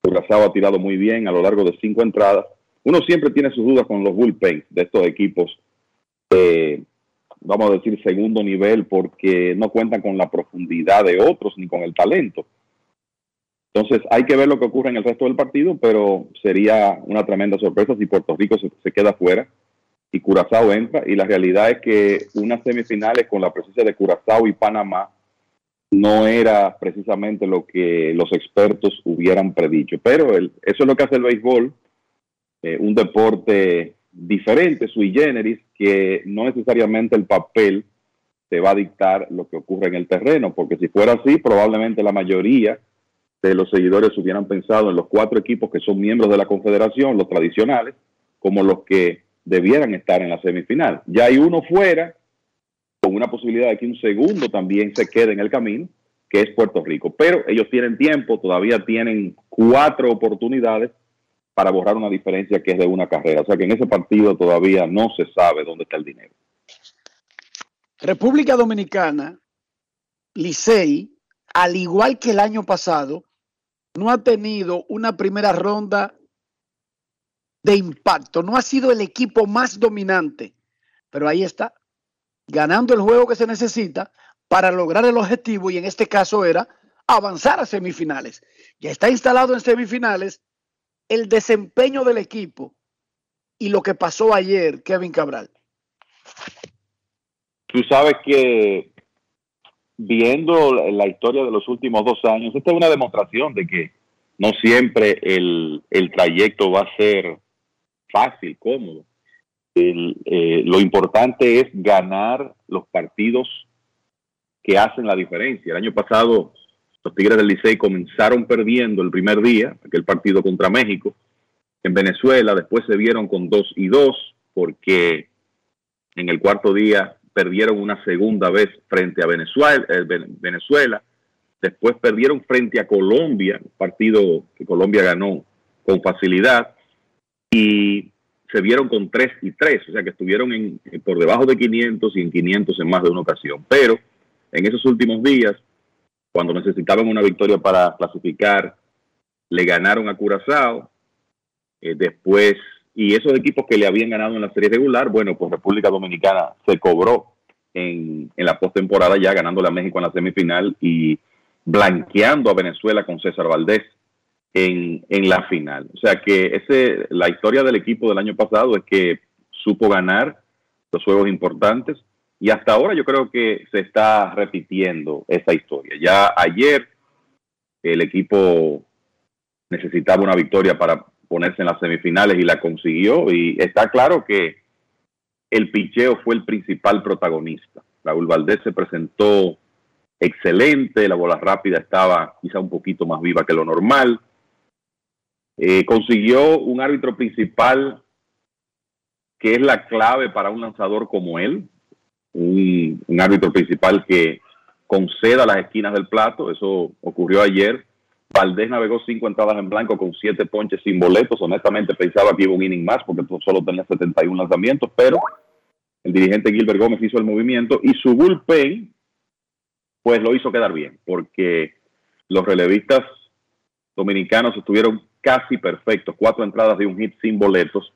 Curazao, ha tirado muy bien a lo largo de cinco entradas. Uno siempre tiene sus dudas con los bullpen de estos equipos eh, vamos a decir, segundo nivel porque no cuentan con la profundidad de otros ni con el talento. Entonces hay que ver lo que ocurre en el resto del partido, pero sería una tremenda sorpresa si Puerto Rico se, queda fuera y Curazao entra. Y la realidad es que unas semifinales con la presencia de Curazao y Panamá no era precisamente lo que los expertos hubieran predicho. Pero el, eso es lo que hace el béisbol, eh, un deporte diferente, sui generis, que no necesariamente el papel te va a dictar lo que ocurre en el terreno, porque si fuera así, probablemente la mayoría de los seguidores hubieran pensado en los cuatro equipos que son miembros de la Confederación, los tradicionales, como los que debieran estar en la semifinal. Ya hay uno fuera, con una posibilidad de que un segundo también se quede en el camino, que es Puerto Rico. Pero ellos tienen tiempo, todavía tienen cuatro oportunidades para borrar una diferencia que es de una carrera. O sea que en ese partido todavía no se sabe dónde está el dinero. República Dominicana, Licey, al igual que el año pasado, no ha tenido una primera ronda de impacto. No ha sido el equipo más dominante, pero ahí está, ganando el juego que se necesita para lograr el objetivo y en este caso era avanzar a semifinales. Ya está instalado en semifinales el desempeño del equipo y lo que pasó ayer, Kevin Cabral? Tú sabes que viendo la historia de los últimos dos años, esta es una demostración de que no siempre el, el trayecto va a ser fácil, cómodo. Eh, lo importante es ganar los partidos que hacen la diferencia. El año pasado los Tigres del Licey comenzaron perdiendo el primer día, aquel partido contra México, en Venezuela, después se vieron con 2 y 2, porque en el cuarto día perdieron una segunda vez frente a Venezuela, eh, después perdieron frente a Colombia, partido que Colombia ganó con facilidad, y se vieron con 3 y 3, o sea que estuvieron en, por debajo de 500 y en 500 en más de una ocasión. Pero en esos últimos días cuando necesitaban una victoria para clasificar, le ganaron a Curazao. Eh, después, y esos equipos que le habían ganado en la serie regular, bueno, pues República Dominicana se cobró en, en la postemporada ya ganándole a México en la semifinal y blanqueando a Venezuela con César Valdés en, en la final. O sea que ese, la historia del equipo del año pasado es que supo ganar los juegos importantes y hasta ahora yo creo que se está repitiendo esa historia. Ya ayer el equipo necesitaba una victoria para ponerse en las semifinales y la consiguió. Y está claro que el picheo fue el principal protagonista. Raúl Valdés se presentó excelente, la bola rápida estaba quizá un poquito más viva que lo normal. Eh, consiguió un árbitro principal que es la clave para un lanzador como él, un, un árbitro principal que conceda las esquinas del plato, eso ocurrió ayer. Valdés navegó cinco entradas en blanco con siete ponches sin boletos. Honestamente pensaba que iba un inning más porque solo tenía 71 lanzamientos, pero el dirigente Gilbert Gómez hizo el movimiento y su bullpen pues lo hizo quedar bien porque los relevistas dominicanos estuvieron casi perfectos. Cuatro entradas de un hit sin boletos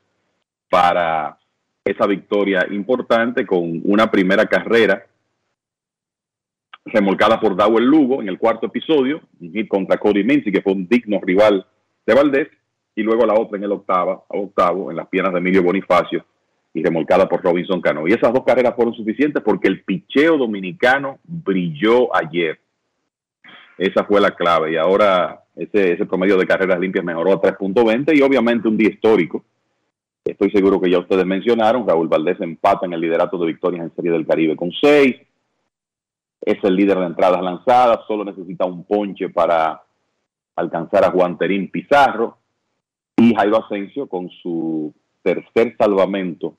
para esa victoria importante con una primera carrera remolcada por Dawel Lugo en el cuarto episodio, contra Cody Mincy, que fue un digno rival de Valdés, y luego la otra en el octava, octavo, en las piernas de Emilio Bonifacio, y remolcada por Robinson Cano. Y esas dos carreras fueron suficientes porque el picheo dominicano brilló ayer. Esa fue la clave. Y ahora ese, ese promedio de carreras limpias mejoró a 3.20 y obviamente un día histórico. Estoy seguro que ya ustedes mencionaron, Raúl Valdés empata en el liderato de victorias en Serie del Caribe con seis. Es el líder de entradas lanzadas, solo necesita un ponche para alcanzar a Juan Terín Pizarro y Jairo Asensio con su tercer salvamento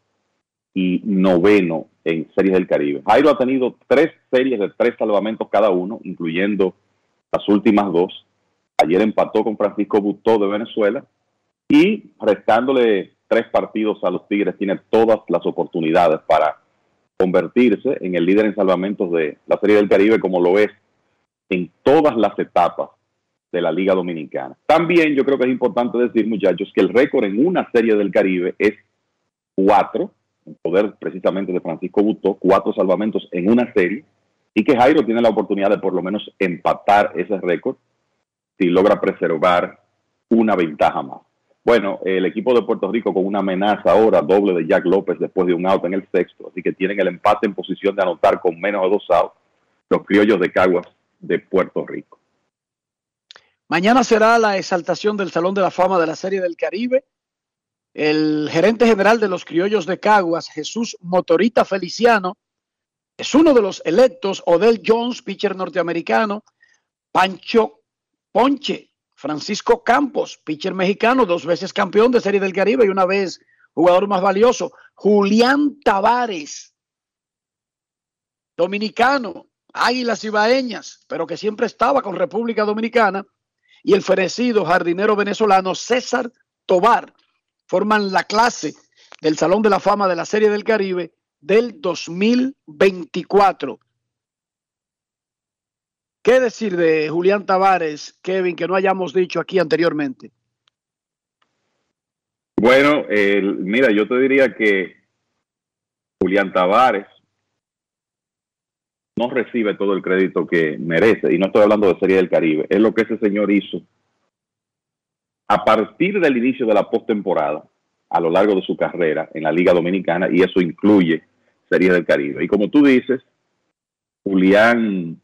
y noveno en Series del Caribe. Jairo ha tenido tres series de tres salvamentos cada uno, incluyendo las últimas dos. Ayer empató con Francisco Butó de Venezuela y restándole tres partidos a los Tigres tiene todas las oportunidades para convertirse en el líder en salvamentos de la Serie del Caribe como lo es en todas las etapas de la Liga Dominicana. También yo creo que es importante decir, muchachos, que el récord en una Serie del Caribe es cuatro, en poder precisamente de Francisco Butó, cuatro salvamentos en una serie, y que Jairo tiene la oportunidad de por lo menos empatar ese récord si logra preservar una ventaja más. Bueno, el equipo de Puerto Rico con una amenaza ahora doble de Jack López después de un out en el sexto, así que tienen el empate en posición de anotar con menos de dos outs los criollos de Caguas de Puerto Rico. Mañana será la exaltación del Salón de la Fama de la Serie del Caribe. El gerente general de los criollos de Caguas, Jesús Motorita Feliciano, es uno de los electos. Odell Jones, pitcher norteamericano. Pancho Ponche, Francisco Campos, pitcher mexicano, dos veces campeón de Serie del Caribe y una vez jugador más valioso. Julián Tavares, dominicano, Águilas Ibaeñas, pero que siempre estaba con República Dominicana. Y el fenecido jardinero venezolano César Tobar forman la clase del Salón de la Fama de la Serie del Caribe del 2024. ¿Qué decir de Julián Tavares, Kevin, que no hayamos dicho aquí anteriormente? Bueno, mira, yo te diría que Julián Tavares no recibe todo el crédito que merece, y no estoy hablando de Serie del Caribe, es lo que ese señor hizo a partir del inicio de la postemporada a lo largo de su carrera en la Liga Dominicana, y eso incluye Serie del Caribe. Y como tú dices, Julián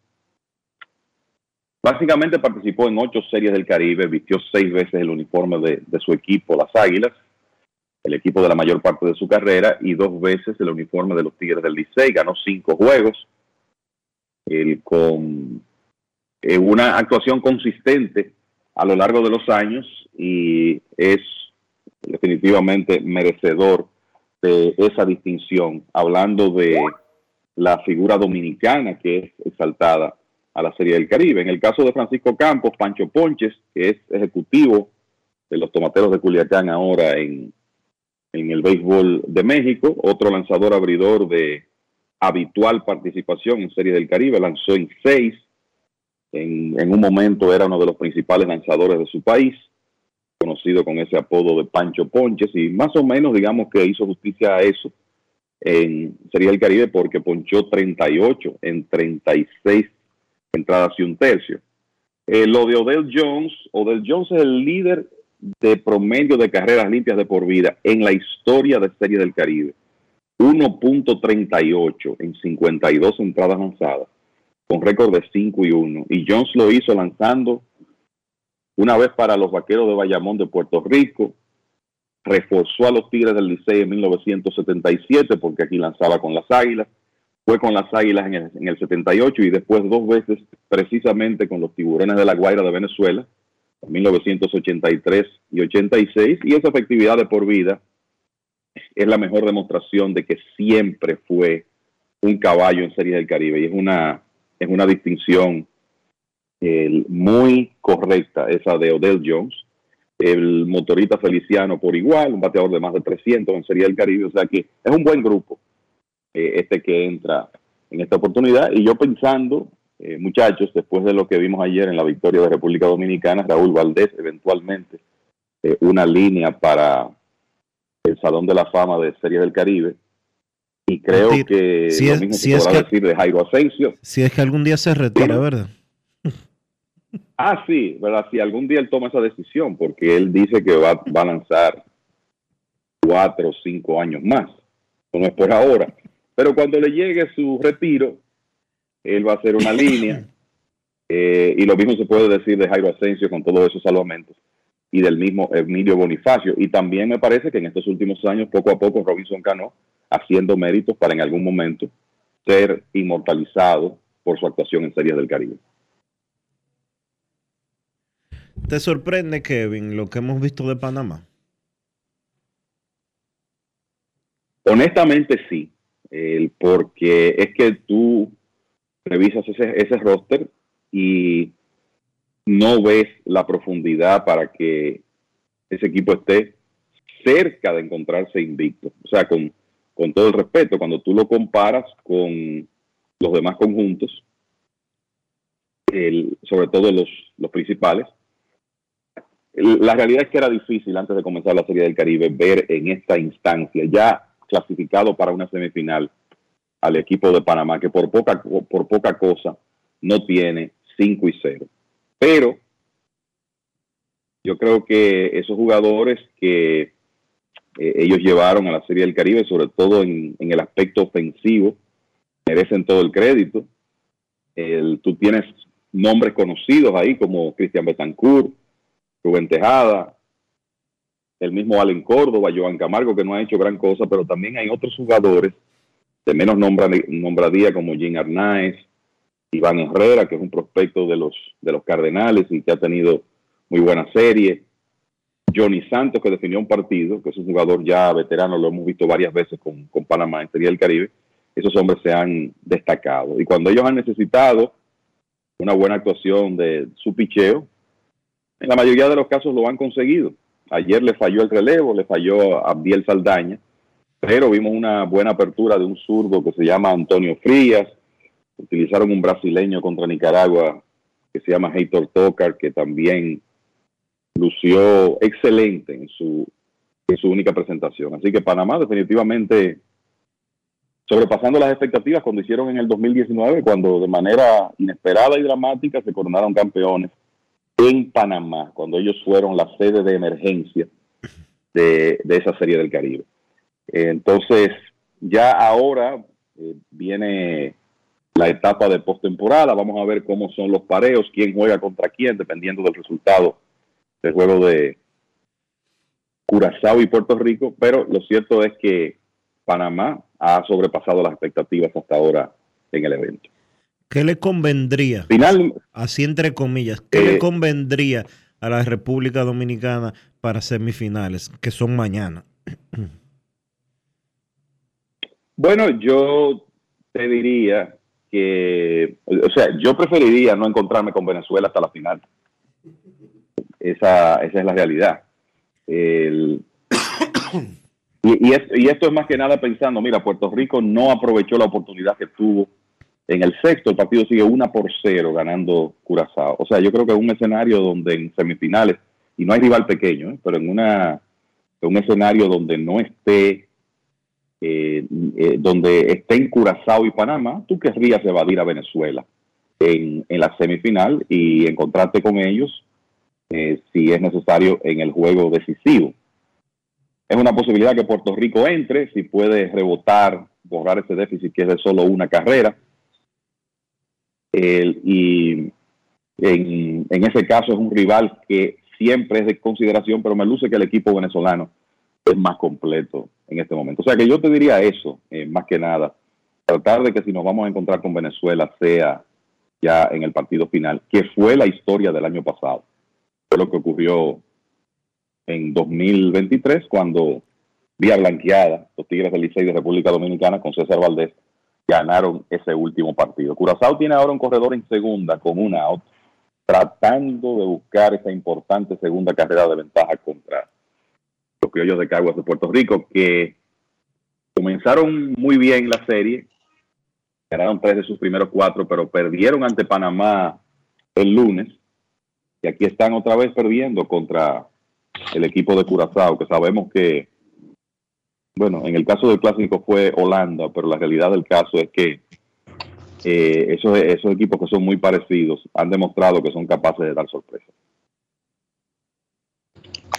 básicamente participó en ocho series del Caribe, vistió seis veces el uniforme de, su equipo, las Águilas, el equipo de la mayor parte de su carrera, y dos veces el uniforme de los Tigres del Licey, ganó cinco juegos, él con eh, una actuación consistente a lo largo de los años y es definitivamente merecedor de esa distinción, hablando de la figura dominicana que es exaltada a la Serie del Caribe. En el caso de Francisco Campos, Pancho Ponches, que es ejecutivo de los Tomateros de Culiacán ahora en, en el béisbol de México, otro lanzador abridor de habitual participación en Serie del Caribe, lanzó en seis, en, en, un momento era uno de los principales lanzadores de su país, conocido con ese apodo de Pancho Ponches, y más o menos digamos que hizo justicia a eso en Serie del Caribe porque ponchó 38 en 36 entradas y un tercio. Eh, lo de Odell Jones, Odell Jones es el líder de promedio de carreras limpias de por vida en la historia de Serie del Caribe. 1.38 en 52 entradas lanzadas, con récord de 5 y 1. Y Jones lo hizo lanzando una vez para los Vaqueros de Bayamón de Puerto Rico, reforzó a los Tigres del Licey en 1977 porque aquí lanzaba con las Águilas, fue con las Águilas en el, en el 78 y después dos veces precisamente con los Tiburones de la Guaira de Venezuela, 1983 y 86, y esa efectividad de por vida es la mejor demostración de que siempre fue un caballo en Series del Caribe, y es una, es una distinción eh, muy correcta esa de Odell Jones, el motorista Feliciano por igual, un bateador de más de 300 en Serie del Caribe, o sea que es un buen grupo eh, este que entra en esta oportunidad, y yo pensando eh, muchachos, después de lo que vimos ayer en la victoria de República Dominicana, Raúl Valdés eventualmente eh, una línea para el Salón de la Fama de Series del Caribe. Y creo que si lo es- mismo si se es podrá que- decir de Jairo Asensio. Si es que algún día se retira, ¿verdad? Ah, sí, ¿verdad? Si algún día él toma esa decisión, porque él dice que va, va a lanzar cuatro o cinco años más. Eso no es por ahora. Pero cuando le llegue su retiro, él va a hacer una línea. eh, y lo mismo se puede decir de Jairo Asensio con todos esos salvamentos y del mismo Emilio Bonifacio. Y también me parece que en estos últimos años, poco a poco, Robinson Cano haciendo méritos para en algún momento ser inmortalizado por su actuación en Series del Caribe. ¿Te sorprende, Kevin, lo que hemos visto de Panamá? Honestamente sí, el- porque es que tú revisas ese, ese roster y no ves la profundidad para que ese equipo esté cerca de encontrarse invicto. O sea, con, con todo el respeto, cuando tú lo comparas con los demás conjuntos, el- sobre todo los, los principales, la realidad es que era difícil antes de comenzar la Serie del Caribe ver en esta instancia ya clasificado para una semifinal al equipo de Panamá, que por poca, por poca cosa no tiene 5 y 0. Pero yo creo que esos jugadores que eh, ellos llevaron a la Serie del Caribe, sobre todo en, el aspecto ofensivo, merecen todo el crédito. El- tú tienes nombres conocidos ahí como Cristian Betancourt, Rubén Tejada, el mismo Allen Córdoba, Joan Camargo, que no ha hecho gran cosa, pero también hay otros jugadores de menos nombra- nombradía como Jim Arnaez, Iván Herrera, que es un prospecto de los, de los Cardenales y que ha tenido muy buena serie. Johnny Santos, que definió un partido, que es un jugador ya veterano, lo hemos visto varias veces con, con Panamá en Serie del Caribe. Esos hombres se han destacado. Y cuando ellos han necesitado una buena actuación de su picheo, en la mayoría de los casos lo han conseguido. Ayer le falló el relevo, le falló a Abdiel Saldaña, pero vimos una buena apertura de un zurdo que se llama Antonio Frías. Utilizaron un brasileño contra Nicaragua que se llama Heitor Tocar, que también lució excelente en su, en su única presentación. Así que Panamá definitivamente sobrepasando las expectativas cuando hicieron en el 2019, cuando de manera inesperada y dramática se coronaron campeones en Panamá, cuando ellos fueron la sede de emergencia de, esa serie del Caribe. Entonces, ya ahora eh, viene la etapa de postemporada, vamos a ver cómo son los pareos, quién juega contra quién, dependiendo del resultado del juego de Curazao y Puerto Rico, pero lo cierto es que Panamá ha sobrepasado las expectativas hasta ahora en el evento. ¿Qué le convendría? Final, así entre comillas, ¿qué Eh, le convendría a la República Dominicana para semifinales, que son mañana? Bueno, yo te diría que, o sea, yo preferiría no encontrarme con Venezuela hasta la final. Esa, esa es la realidad. El- y, y es- y esto es más que nada pensando, mira, Puerto Rico no aprovechó la oportunidad que tuvo en el sexto, el partido sigue una por cero ganando Curazao. O sea, yo creo que es un escenario donde en semifinales, y no hay rival pequeño, ¿eh? pero en una un escenario donde no esté eh, eh, donde estén Curazao y Panamá, tú querrías evadir a Venezuela en, en la semifinal y encontrarte con ellos eh, si es necesario en el juego decisivo. Es una posibilidad que Puerto Rico entre, si puede rebotar, borrar ese déficit que es de solo una carrera. Y en, en ese caso es un rival que siempre es de consideración, pero me luce que el equipo venezolano es más completo en este momento. O sea que yo te diría eso, eh, más que nada, tratar de que si nos vamos a encontrar con Venezuela sea ya en el partido final, que fue la historia del año pasado. Fue lo que ocurrió en 2023 cuando vía blanqueada los Tigres del Licey de República Dominicana con César Valdés ganaron ese último partido. Curazao tiene ahora un corredor en segunda con un out, tratando de buscar esa importante segunda carrera de ventaja contra los criollos de Caguas de Puerto Rico, que comenzaron muy bien la serie, ganaron tres de sus primeros cuatro, pero perdieron ante Panamá el lunes, y aquí están otra vez perdiendo contra el equipo de Curazao, que sabemos que bueno, en el caso del clásico fue Holanda, pero la realidad del caso es que eh, esos, esos equipos que son muy parecidos han demostrado que son capaces de dar sorpresa.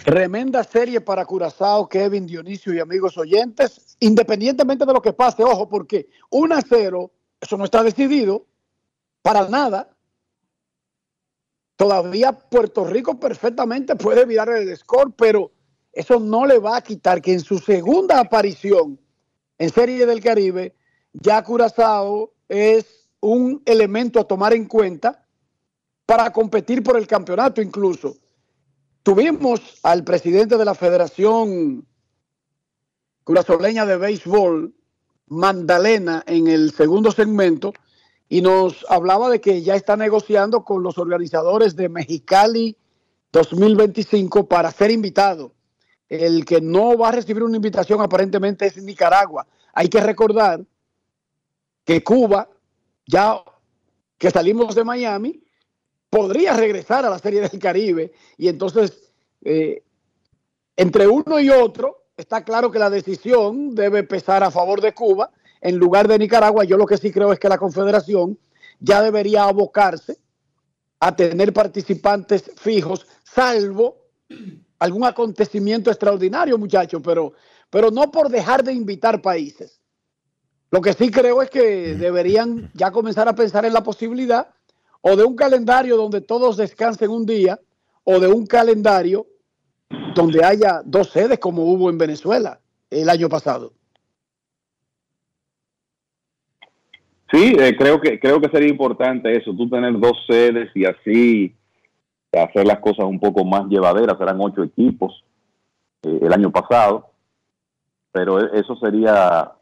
Tremenda serie para Curazao, Kevin, Dionisio y amigos oyentes, independientemente de lo que pase, ojo, porque 1 a 0, eso no está decidido para nada. Todavía Puerto Rico perfectamente puede virar el score, pero eso no le va a quitar que en su segunda aparición en Serie del Caribe, ya Curazao es un elemento a tomar en cuenta para competir por el campeonato incluso. Tuvimos al presidente de la Federación Curazoleña de Béisbol, Mandalena, en el segundo segmento y nos hablaba de que ya está negociando con los organizadores de Mexicali 2025 para ser invitado el que no va a recibir una invitación aparentemente es Nicaragua. Hay que recordar que Cuba, ya que salimos de Miami, podría regresar a la Serie del Caribe y entonces eh, entre uno y otro está claro que la decisión debe pesar a favor de Cuba en lugar de Nicaragua. Yo lo que sí creo es que la Confederación ya debería abocarse a tener participantes fijos, salvo algún acontecimiento extraordinario, muchachos, pero, pero no por dejar de invitar países. Lo que sí creo es que deberían ya comenzar a pensar en la posibilidad o de un calendario donde todos descansen un día o de un calendario donde haya dos sedes como hubo en Venezuela el año pasado. Sí, eh, creo que creo que sería importante eso, tú tener dos sedes y así hacer las cosas un poco más llevaderas, serán ocho equipos eh, el año pasado, pero e, eso sería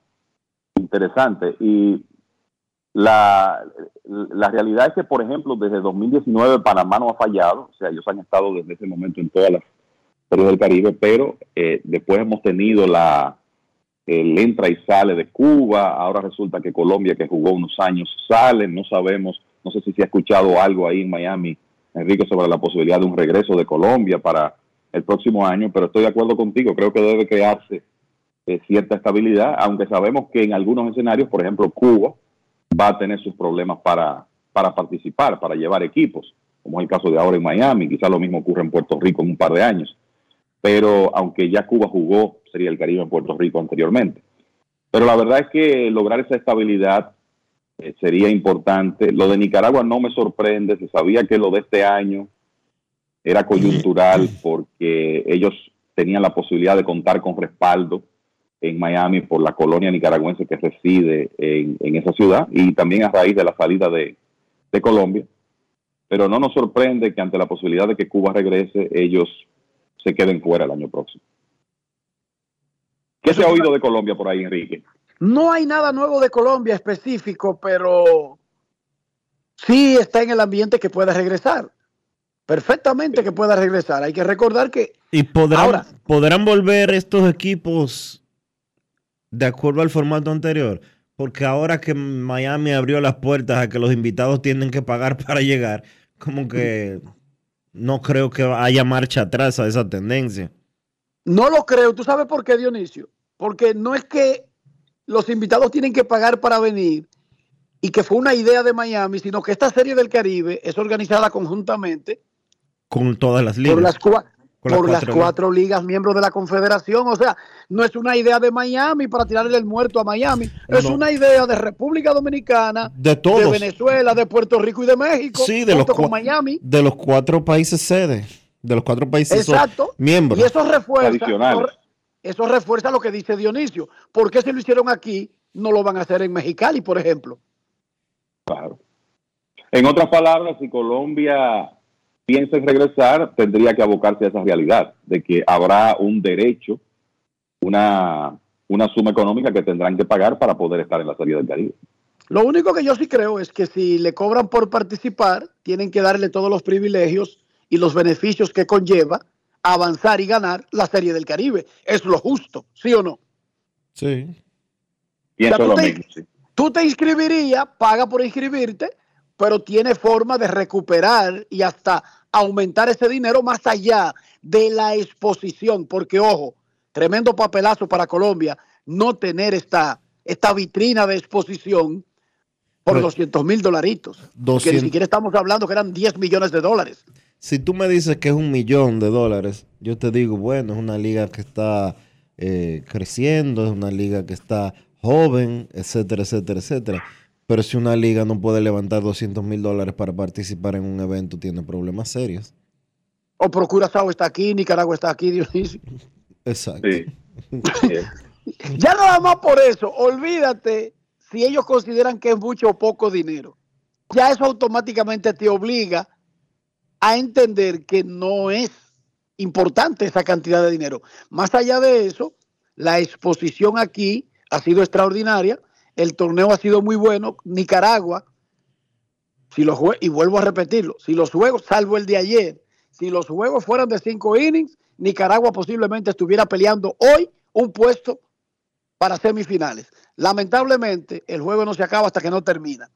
interesante. Y la, la realidad es que, por ejemplo, desde 2019 Panamá no ha fallado, o sea, ellos han estado desde ese momento en todas las series del Caribe, pero eh, después hemos tenido la el entra y sale de Cuba, ahora resulta que Colombia, que jugó unos años, sale, no sabemos, no sé si se ha escuchado algo ahí en Miami Enrique, sobre la posibilidad de un regreso de Colombia para el próximo año, pero estoy de acuerdo contigo, creo que debe crearse eh, cierta estabilidad, aunque sabemos que en algunos escenarios, por ejemplo, Cuba va a tener sus problemas para, para participar, para llevar equipos, como es el caso de ahora en Miami, quizás lo mismo ocurre en Puerto Rico en un par de años, pero aunque ya Cuba jugó, sería el Caribe en Puerto Rico anteriormente. Pero la verdad es que lograr esa estabilidad eh, sería importante. Lo de Nicaragua no me sorprende, se sabía que lo de este año era coyuntural porque ellos tenían la posibilidad de contar con respaldo en Miami por la colonia nicaragüense que reside en, esa ciudad y también a raíz de la salida de, de Colombia. Pero no nos sorprende que ante la posibilidad de que Cuba regrese, ellos se queden fuera el año próximo. ¿Qué se ha oído de Colombia por ahí, Enrique? No hay nada nuevo de Colombia específico, pero sí está en el ambiente que pueda regresar. Perfectamente que pueda regresar. Hay que recordar que... ¿Y podrán, podrán volver estos equipos de acuerdo al formato anterior? Porque ahora que Miami abrió las puertas a que los invitados tienen que pagar para llegar, como que no creo que haya marcha atrás a esa tendencia. No lo creo. ¿Tú sabes por qué, Dionisio? Porque no es que los invitados tienen que pagar para venir y que fue una idea de Miami, sino que esta serie del Caribe es organizada conjuntamente con todas las ligas. Por las, por las, cuatro, ligas. miembros de la Confederación. O sea, no es una idea de Miami para tirarle el muerto a Miami. Es una idea de República Dominicana, de, todos. de Venezuela, de Puerto Rico y de México. Sí, de los, Miami. de los cuatro países sede, de los cuatro países Exacto. miembros. Y eso refuerza, eso refuerza lo que dice Dionisio. ¿Por qué si lo hicieron aquí, no lo van a hacer en Mexicali, por ejemplo? Claro. En otras palabras, si Colombia piensa en regresar, tendría que abocarse a esa realidad, de que habrá un derecho, una, una suma económica que tendrán que pagar para poder estar en la Serie del Caribe. Lo único que yo sí creo es que si le cobran por participar, tienen que darle todos los privilegios y los beneficios que conlleva avanzar y ganar la Serie del Caribe. Es lo justo, ¿sí o no? Sí. Pienso O sea, lo tú te- mismo, sí. Tú te inscribirías, paga por inscribirte, pero tiene forma de recuperar y hasta aumentar ese dinero más allá de la exposición, porque ojo, tremendo papelazo para Colombia no tener esta, esta vitrina de exposición por Pero- 200 mil dolaritos, que ni 200. siquiera estamos hablando que eran 10 millones de dólares. Si tú me dices que es un millón de dólares, yo te digo, bueno, es una liga que está eh, creciendo, es una liga que está joven, etcétera, etcétera, etcétera. Pero si una liga no puede levantar 200 mil dólares para participar en un evento, tiene problemas serios. O por Curazao está aquí, Nicaragua está aquí, Dionisio. Exacto. Ya nada más por eso, olvídate si ellos consideran que es mucho o poco dinero. Ya eso automáticamente te obliga a entender que no es importante esa cantidad de dinero. Más allá de eso, la exposición aquí ha sido extraordinaria, el torneo ha sido muy bueno, Nicaragua, si los y vuelvo a repetirlo, si los juegos, salvo el de ayer, si los juegos fueran de cinco innings, Nicaragua posiblemente estuviera peleando hoy un puesto para semifinales. Lamentablemente, el juego no se acaba hasta que no termina.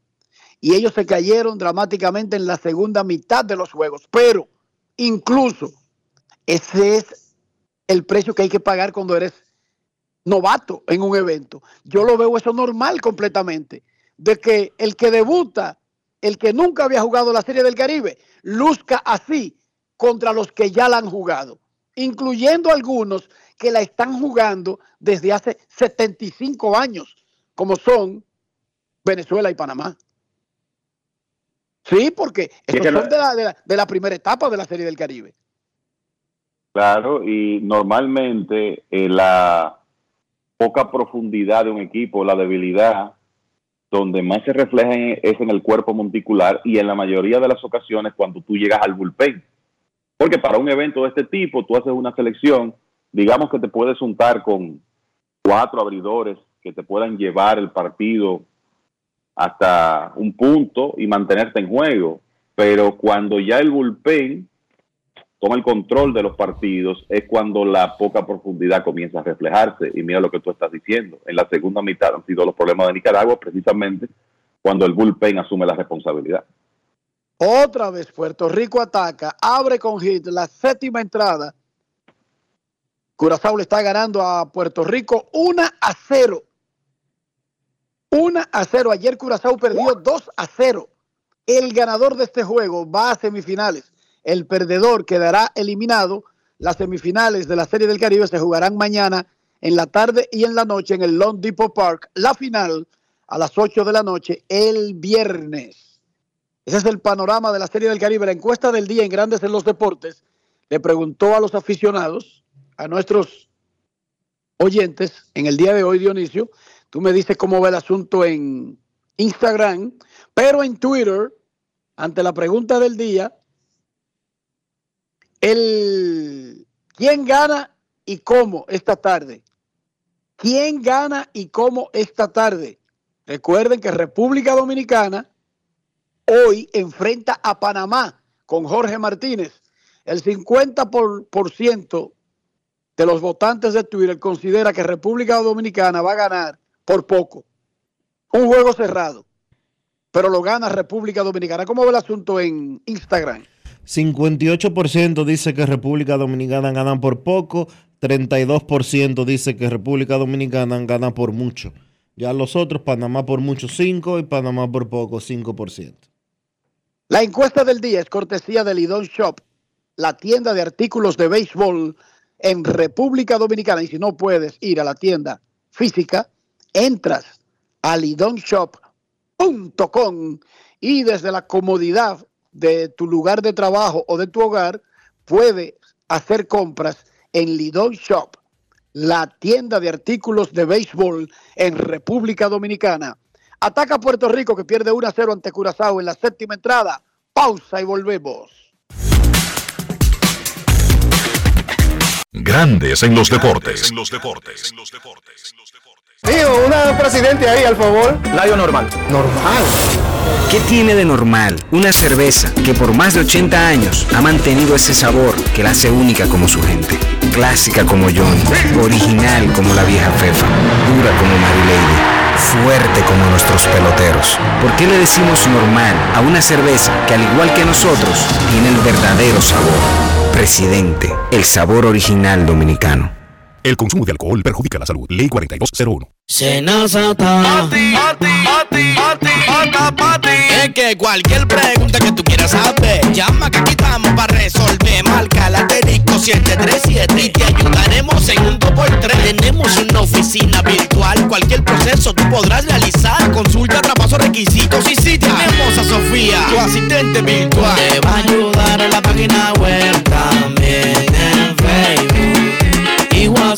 Y ellos se cayeron dramáticamente en la segunda mitad de los juegos. Pero incluso ese es el precio que hay que pagar cuando eres novato en un evento. Yo lo veo eso normal completamente. De que el que debuta, el que nunca había jugado la Serie del Caribe, luzca así contra los que ya la han jugado, incluyendo algunos que la están jugando desde hace 75 años, como son Venezuela y Panamá. Sí, porque estos que no- son de la, de la- de la primera etapa de la Serie del Caribe. Claro, y normalmente eh, la poca profundidad de un equipo, la debilidad, donde más se refleja en- es en el cuerpo monticular y en la mayoría de las ocasiones cuando tú llegas al bullpen. Porque para un evento de este tipo, tú haces una selección, digamos que te puedes juntar con cuatro abridores que te puedan llevar el partido hasta un punto y mantenerte en juego. Pero cuando ya el bullpen toma el control de los partidos, es cuando la poca profundidad comienza a reflejarse. Y mira lo que tú estás diciendo. En la segunda mitad han sido los problemas de Nicaragua, precisamente cuando el bullpen asume la responsabilidad. Otra vez Puerto Rico ataca, abre con hit la séptima entrada. Curazao le está ganando a Puerto Rico 1 a 0. 1 a 0. Ayer Curazao perdió 2 a 0. El ganador de este juego va a semifinales. El perdedor quedará eliminado. Las semifinales de la Serie del Caribe se jugarán mañana en la tarde y en la noche en el Long Depot Park. La final a las 8 de la noche el viernes. Ese es el panorama de la Serie del Caribe. La encuesta del día en Grandes en los Deportes le preguntó a los aficionados, a nuestros oyentes, en el día de hoy, Dionisio, tú me dices cómo va el asunto en Instagram, pero en Twitter, ante la pregunta del día, el ¿quién gana y cómo esta tarde? ¿Quién gana y cómo esta tarde? Recuerden que República Dominicana hoy enfrenta a Panamá con Jorge Martínez. El 50% por, por ciento de los votantes de Twitter considera que República Dominicana va a ganar por poco. Un juego cerrado, pero lo gana República Dominicana. ¿Cómo ve el asunto en Instagram? 58% dice que República Dominicana gana por poco, 32% dice que República Dominicana gana por mucho. Ya los otros, Panamá por mucho 5 y Panamá por poco 5%. La encuesta del día es cortesía de Lidón Shop, la tienda de artículos de béisbol en República Dominicana. Y si no puedes ir a la tienda física, entras a lidonshop.com y desde la comodidad de tu lugar de trabajo o de tu hogar, puedes hacer compras en Lidon Shop, la tienda de artículos de béisbol en República Dominicana. Ataca a Puerto Rico que pierde 1 a 0 ante Curazao en la séptima entrada. Pausa y volvemos. Grandes en los deportes. Digo, una presidente ahí, al favor. Layo normal. Normal. ¿Qué tiene de normal una cerveza que por más de 80 años ha mantenido ese sabor que la hace única como su gente? Clásica como John, original como la vieja Fefa, dura como Mary Lady, fuerte como nuestros peloteros. ¿Por qué le decimos normal a una cerveza que al igual que nosotros tiene el verdadero sabor? Presidente, el sabor original dominicano. El consumo de alcohol perjudica la salud. Ley 4201. Senazata. Es que cualquier pregunta que tú quieras saber, llama que aquí estamos para resolver. Marca la asterisco 737 y te ayudaremos en un 2x3. Tenemos una oficina virtual, cualquier proceso tú podrás realizar. Consulta, traspaso, requisitos y si tenemos a Sofía, tu asistente virtual. Te va a ayudar en la página web también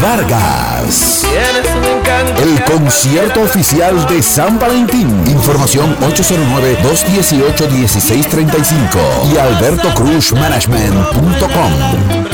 Vargas. El concierto oficial de San Valentín. Información 809-218-1635 y albertocruzmanagement.com.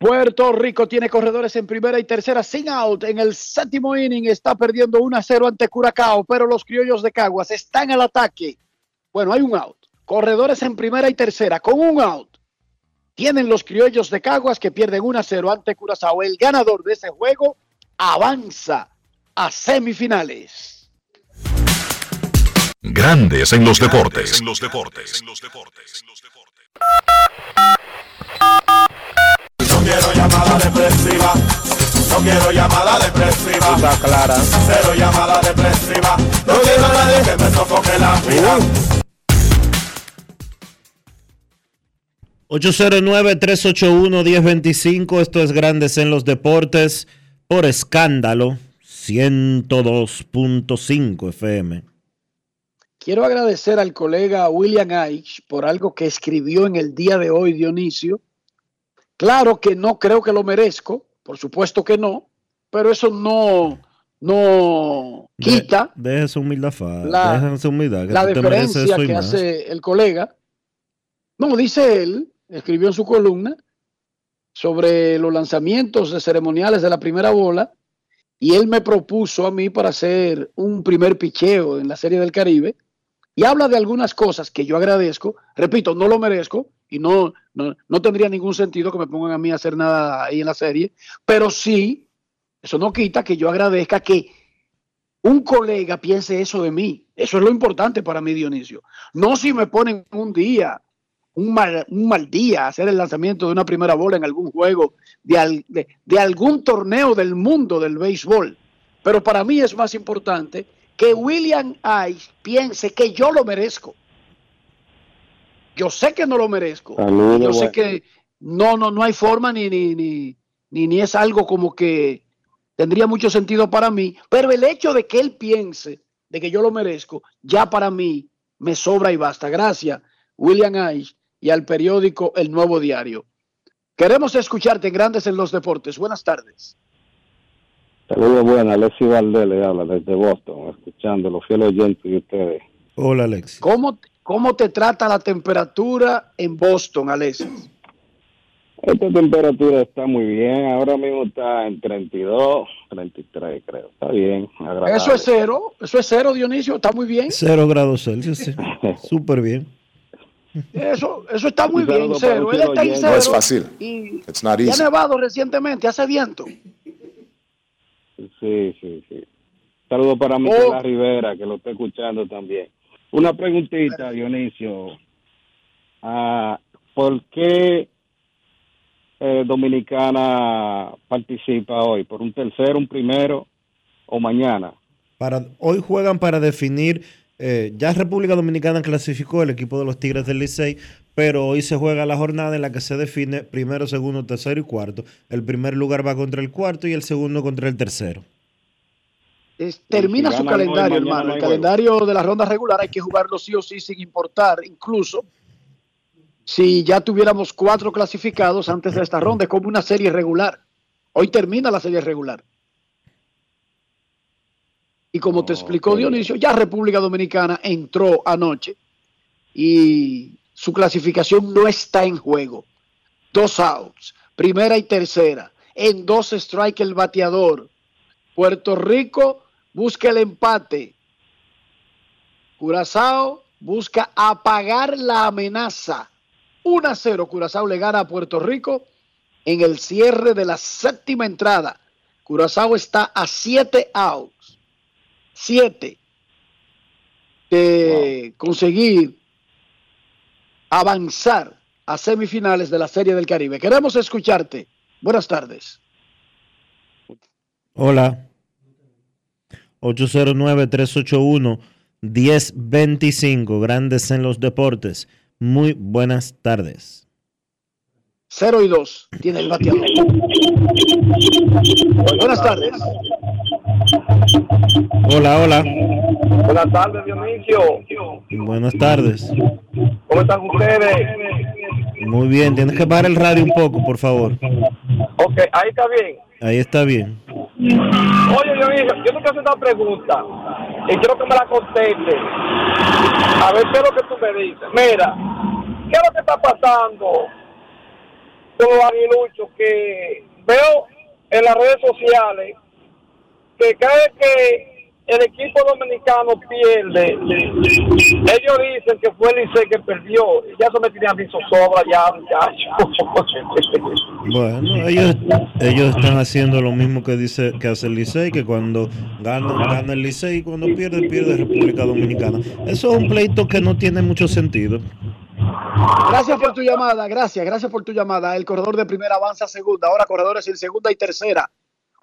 Puerto Rico tiene corredores en primera y tercera sin out. En el séptimo inning está perdiendo 1 a 0 ante Curacao, pero los criollos de Caguas están al ataque. Bueno, hay un out. Corredores en primera y tercera con un out. Tienen los criollos de Caguas que pierden 1 a 0 ante Curazao. El ganador de ese juego avanza a semifinales. Grandes en los deportes. No quiero llamada depresiva. No quiero llamada depresiva. Está clara. Cero llamada depresiva. No quiero a nadie que me sofoque la vida. 809-381-1025, esto es Grandes en los Deportes, por escándalo, 102.5 FM. Quiero agradecer al colega William Aich por algo que escribió en el día de hoy, Dionisio. Claro que no creo que lo merezco, por supuesto que no, pero eso no, no quita De, deje su humildad, fa, La- deje su humildad, que la y que más. hace el colega. No, dice él, escribió en su columna, sobre los lanzamientos de ceremoniales de la primera bola y él me propuso a mí para hacer un primer picheo en la Serie del Caribe y habla de algunas cosas que yo agradezco. Repito, no lo merezco y no, no, no tendría ningún sentido que me pongan a mí a hacer nada ahí en la serie, pero sí, eso no quita que yo agradezca que un colega piense eso de mí. Eso es lo importante para mí, Dionisio. No si me ponen un día, un mal, un mal día, hacer el lanzamiento de una primera bola en algún juego, de, al- de- de algún torneo del mundo del béisbol. Pero para mí es más importante que William Ice piense que yo lo merezco. Yo sé que no lo merezco. Saludos, yo sé bueno. que no, no, no hay forma ni, ni, ni, ni, ni es algo como que tendría mucho sentido para mí, pero el hecho de que él piense de que yo lo merezco, ya para mí me sobra y basta. Gracias, William Ice, y al periódico El Nuevo Diario. Queremos escucharte en Grandes en los Deportes. Buenas tardes. Saludos buenas, Alexi Valdés le habla desde Boston, escuchando los fieles oyentes de ustedes. Hola, Alex. ¿Cómo, ¿Cómo te trata la temperatura en Boston, Alexis? Esta temperatura está muy bien, ahora mismo está en 32, 33 creo, está bien, agradable. Eso es cero, eso es cero, Dionisio, está muy bien. Cero grados Celsius, sí. Súper bien. Eso, eso está muy bien, saludo cero. Él está en cero. No es fácil. Y, It's not ha nevado recientemente, hace viento. Sí, sí, sí. Saludos para Oh. Miquela Rivera, que lo está escuchando también. Una preguntita, Dionisio. Ah, ¿Por qué eh, Dominicana participa hoy? ¿Por un tercero, un primero o mañana? Para, hoy juegan para definir, eh, ya República Dominicana clasificó el equipo de los Tigres del Licey, pero hoy se juega la jornada en la que se define primero, segundo, tercero y cuarto. El primer lugar va contra el cuarto y el segundo contra el tercero. Es- termina si su hoy, calendario, hermano. no El calendario de la ronda regular hay que jugarlo sí o sí sin importar. Incluso si ya tuviéramos cuatro clasificados antes de esta ronda, es como una serie regular. Hoy termina la serie regular. Y como te explicó Dionisio, ya República Dominicana entró anoche y su clasificación no está en juego. Dos outs, primera y tercera, en dos strike el bateador. Puerto Rico busca el empate. Curazao busca apagar la amenaza. 1 a 0, Curazao le gana a Puerto Rico en el cierre de la séptima entrada. Curazao está a 7 outs. 7 de conseguir avanzar a semifinales de la Serie del Caribe. Queremos escucharte. Buenas tardes. Hola. 809-381-1025. Grandes en los deportes. Muy buenas tardes. 0 y 2 tiene el bateador. Buenas tardes. Hola, hola. Buenas tardes, Dionisio. Buenas tardes. ¿Cómo están ustedes? Muy bien. Tienes que parar el radio un poco, por favor. Ok, ahí está bien. Ahí está bien. Oye, Dionisio, yo te quiero hacer una pregunta y quiero que me la conteste. A ver qué es lo que tú me dices. Mira, ¿qué es lo que está pasando con los aguiluchos que veo en las redes sociales que cree que el equipo dominicano pierde? Ellos dicen que fue el Licey que perdió. Ya se me tenían visto sobra ya, muchachos. Bueno, ellos, ellos están haciendo lo mismo que dice que hace el Licey, que cuando gana, gana el Licey y cuando pierde, pierde República Dominicana. Eso es un pleito que no tiene mucho sentido. Gracias por tu llamada, gracias, gracias por tu llamada. El corredor de primera avanza a segunda, ahora corredores en segunda y tercera.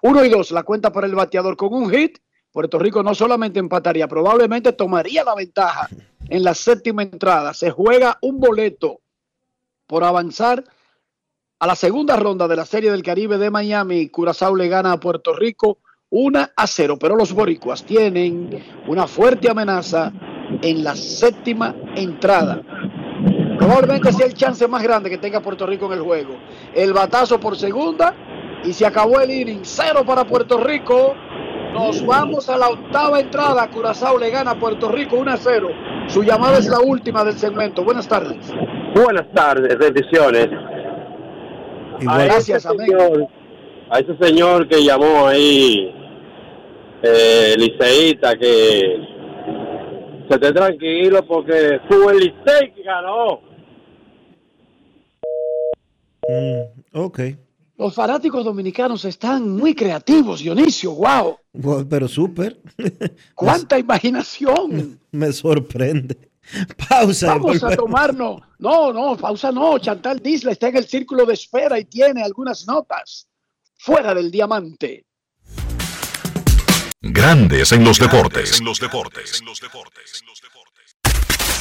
Uno y dos, la cuenta para el bateador con un hit. Puerto Rico no solamente empataría, probablemente tomaría la ventaja en la séptima entrada. Se juega un boleto por avanzar a la segunda ronda de la Serie del Caribe de Miami. Curazao le gana a Puerto Rico 1 a 0, pero los boricuas tienen una fuerte amenaza en la séptima entrada. Probablemente sea el chance más grande que tenga Puerto Rico en el juego. El batazo por segunda y se acabó el inning. Cero para Puerto Rico. Nos vamos a la octava entrada. Curazao le gana a Puerto Rico 1 a 0. Su llamada es la última del segmento. Buenas tardes. Buenas tardes, bendiciones. a ese señor, a ese señor que llamó ahí, eh, liceísta, que se esté tranquilo porque fue el Licey que ganó. Mm, ok. Los fanáticos dominicanos están muy creativos, Dionisio. ¡Wow! Bueno, pero súper. ¡Cuánta imaginación! Me sorprende. Pausa. Vamos a tomarnos. No, no, pausa no. Chantal Disla está en el círculo de espera y tiene algunas notas fuera del diamante. Grandes en los deportes. En los deportes.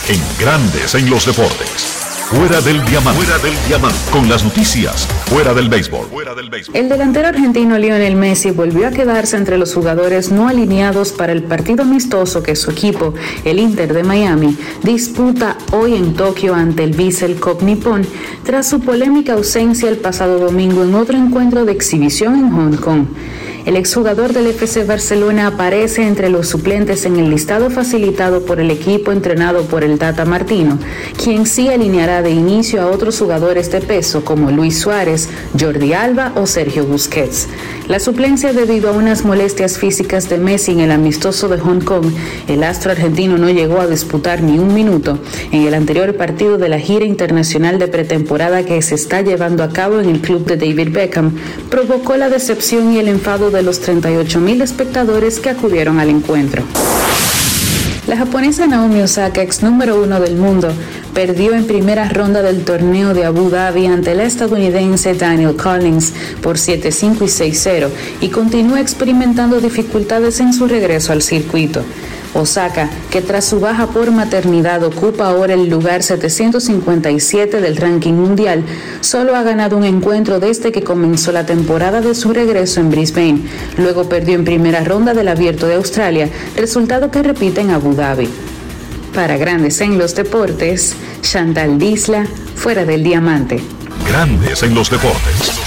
En Grandes en los deportes. Fuera del diamante. Fuera del diamante. Con las noticias. Fuera del béisbol. Fuera del béisbol. El delantero argentino Lionel Messi volvió a quedarse entre los jugadores no alineados para el partido amistoso que su equipo, el Inter de Miami, disputa hoy en Tokio ante el Vissel Cup Nippon tras su polémica ausencia el pasado domingo en otro encuentro de exhibición en Hong Kong. El exjugador del FC Barcelona aparece entre los suplentes en el listado facilitado por el equipo entrenado por el Tata Martino, quien sí alineará de inicio a otros jugadores de peso como Luis Suárez, Jordi Alba o Sergio Busquets. La suplencia debido a unas molestias físicas de Messi en el amistoso de Hong Kong, el astro argentino no llegó a disputar ni un minuto en el anterior partido de la gira internacional de pretemporada que se está llevando a cabo en el club de David Beckham, provocó la decepción y el enfado de los 38 mil espectadores que acudieron al encuentro. La japonesa Naomi Osaka, ex número uno del mundo, perdió en primera ronda del torneo de Abu Dhabi ante el estadounidense Daniel Collins por 7-5 y 6-0 y continúa experimentando dificultades en su regreso al circuito. Osaka, que tras su baja por maternidad ocupa ahora el lugar 757 del ranking mundial, solo ha ganado un encuentro desde que comenzó la temporada de su regreso en Brisbane. Luego perdió en primera ronda del Abierto de Australia, resultado que repite en Abu Dhabi. Para Grandes en los Deportes, Chantal Disla, fuera del diamante. Grandes en los deportes.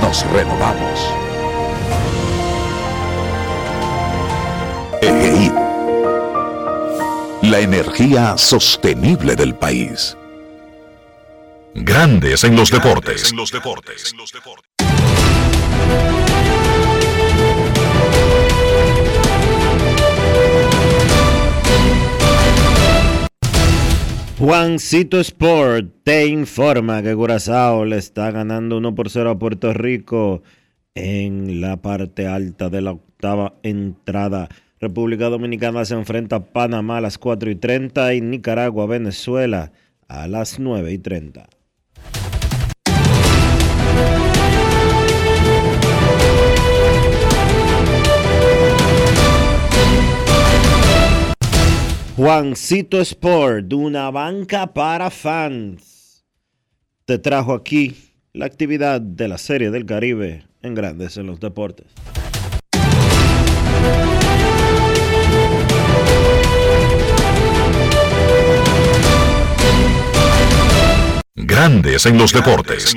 nos renovamos. EGI. La energía sostenible del país. Grandes en los deportes. En los deportes. Juancito Sport te informa que Curazao le está ganando 1 por 0 a Puerto Rico en la parte alta de la octava entrada. República Dominicana se enfrenta a Panamá a las 4 y 30 y Nicaragua, Venezuela a las 9 y 30. Juancito Sport, una banca para fans, te trajo aquí la actividad de la Serie del Caribe en Grandes en los Deportes. Grandes en los deportes.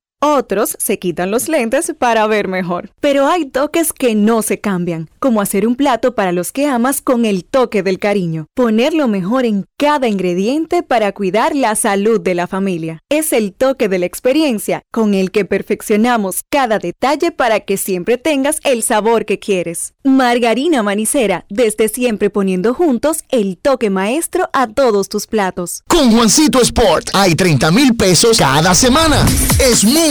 Otros se quitan los lentes para ver mejor. Pero hay toques que no se cambian, como hacer un plato para los que amas con el toque del cariño. Poner lo mejor en cada ingrediente para cuidar la salud de la familia. Es el toque de la experiencia con el que perfeccionamos cada detalle para que siempre tengas el sabor que quieres. Margarina Manicera, desde siempre poniendo juntos el toque maestro a todos tus platos. Con Juancito Sport hay 30 mil pesos cada semana. Es muy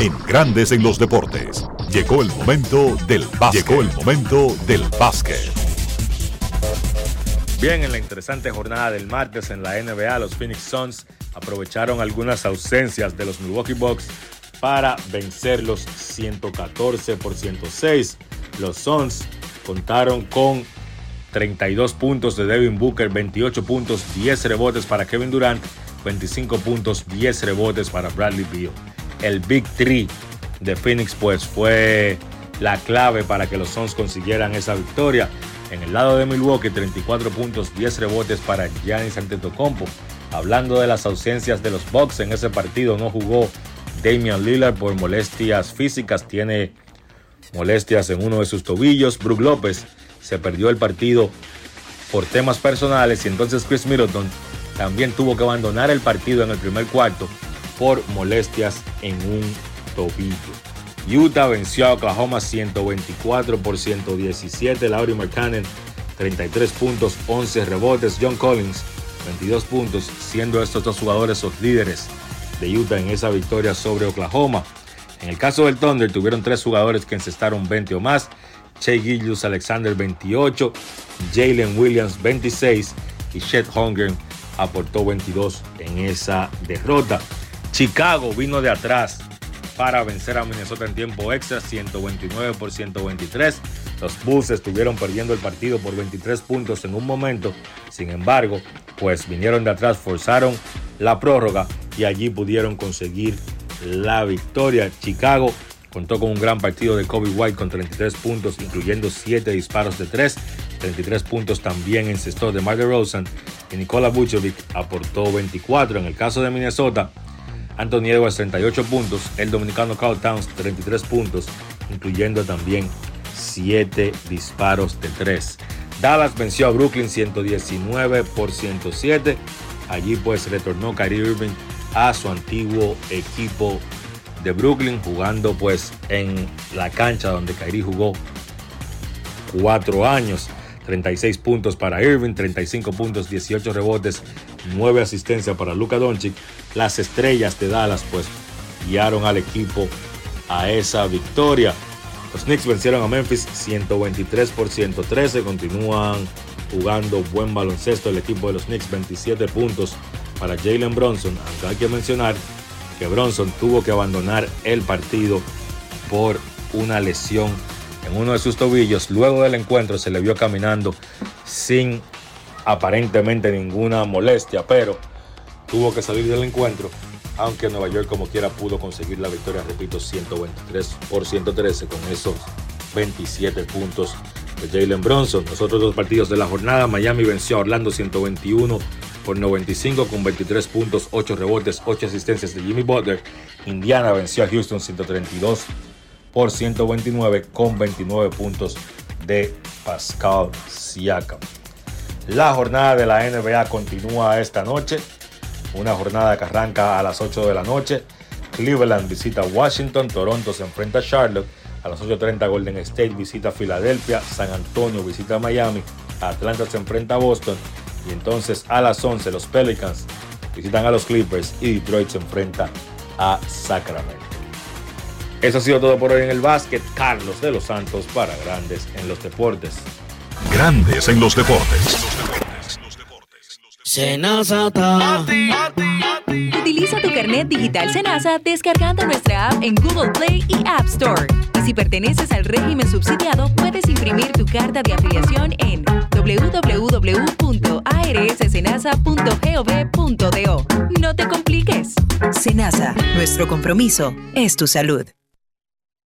En Grandes en los deportes. Llegó el momento del básquet. Llegó el momento del básquet. Bien, en la interesante jornada del martes en la NBA, los Phoenix Suns aprovecharon algunas ausencias de los Milwaukee Bucks para vencerlos 114 por 106. Los Suns contaron con 32 puntos de Devin Booker, 28 puntos, 10 rebotes para Kevin Durant, 25 puntos, 10 rebotes para Bradley Beal. El Big Three de Phoenix pues fue la clave para que los Suns consiguieran esa victoria. En el lado de Milwaukee, 34 puntos, 10 rebotes para Giannis Antetokounmpo. Hablando de las ausencias de los Bucks en ese partido, no jugó Damian Lillard por molestias físicas, tiene molestias en uno de sus tobillos. Brook López se perdió el partido por temas personales y entonces Chris Middleton también tuvo que abandonar el partido en el primer cuarto por molestias en un tobillo. Utah venció a Oklahoma 124 por 117. Laurie Markkanen 33 puntos, 11 rebotes. John Collins 22 puntos, siendo estos dos jugadores los líderes de Utah en esa victoria sobre Oklahoma. En el caso del Thunder tuvieron tres jugadores que encestaron 20 o más. Che Gillius Alexander 28, Jalen Williams 26 y Chet Holmgren aportó 22 en esa derrota. Chicago vino de atrás para vencer a Minnesota en tiempo extra, 129 por 123. Los Bulls estuvieron perdiendo el partido por 23 puntos en un momento. Sin embargo, pues vinieron de atrás, forzaron la prórroga y allí pudieron conseguir la victoria. Chicago contó con un gran partido de Kobe White con 33 puntos, incluyendo 7 disparos de 3. 33 puntos también en encestó de Margaret Rosen y Nikola Vucevic aportó 24. En el caso de Minnesota, Anthony Edwards 38 puntos, el dominicano Carl Towns 33 puntos, incluyendo también 7 disparos de 3. Dallas venció a Brooklyn 119 por 107. Allí pues retornó Kyrie Irving a su antiguo equipo de Brooklyn jugando pues en la cancha donde Kyrie jugó cuatro años. 36 puntos para Irving, 35 puntos, 18 rebotes, 9 asistencias para Luka Doncic. Las estrellas de Dallas pues guiaron al equipo a esa victoria. Los Knicks vencieron a Memphis 123 por 113, continúan jugando buen baloncesto el equipo de los Knicks, 27 puntos para Jalen Bronson, aunque hay que mencionar que Bronson tuvo que abandonar el partido por una lesión en uno de sus tobillos. Luego del encuentro se le vio caminando sin aparentemente ninguna molestia, pero tuvo que salir del encuentro, aunque Nueva York como quiera pudo conseguir la victoria, repito, 123 por 113 con esos 27 puntos de Jalen Bronson. Los otros dos partidos de la jornada, Miami venció a Orlando 121 por 95 con 23 puntos, 8 rebotes, 8 asistencias de Jimmy Butler. Indiana venció a Houston 132 por 129 con 29 puntos de Pascal Siakam. La jornada de la NBA continúa esta noche. Una jornada que arranca a las 8 de la noche. Cleveland visita Washington, Toronto se enfrenta a Charlotte. A las 8.30 Golden State visita Filadelfia, San Antonio visita Miami, Atlanta se enfrenta a Boston y entonces a las 11 los Pelicans visitan a los Clippers y Detroit se enfrenta a Sacramento. Eso ha sido todo por hoy en el básquet. Carlos de los Santos para Grandes en los Deportes. Grandes en los deportes. Senasa Utiliza tu carnet digital Senasa descargando nuestra app en Google Play y App Store. Y si perteneces al régimen subsidiado, puedes imprimir tu carta de afiliación en www.arssenasa.gov.do. No te compliques. Senasa, nuestro compromiso es tu salud.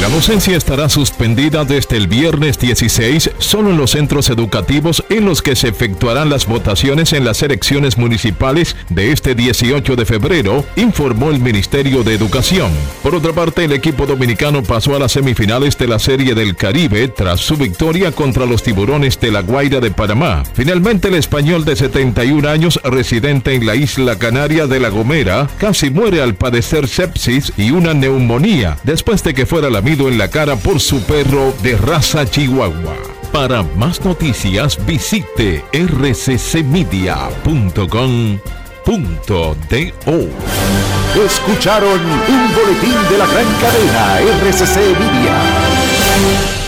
La docencia estará suspendida desde el viernes 16 solo en los centros educativos en los que se efectuarán las votaciones en las elecciones municipales de este 18 de febrero, informó el Ministerio de Educación. Por otra parte, el equipo dominicano pasó a las semifinales de la Serie del Caribe tras su victoria contra los tiburones de la Guaira de Panamá. Finalmente, el español de 71 años, residente en la isla canaria de La Gomera, casi muere al padecer sepsis y una neumonía después de que fuera en la cara por su perro de raza chihuahua. Para más noticias visite rccmedia.com.do. Escucharon un boletín de la gran cadena RCC Media.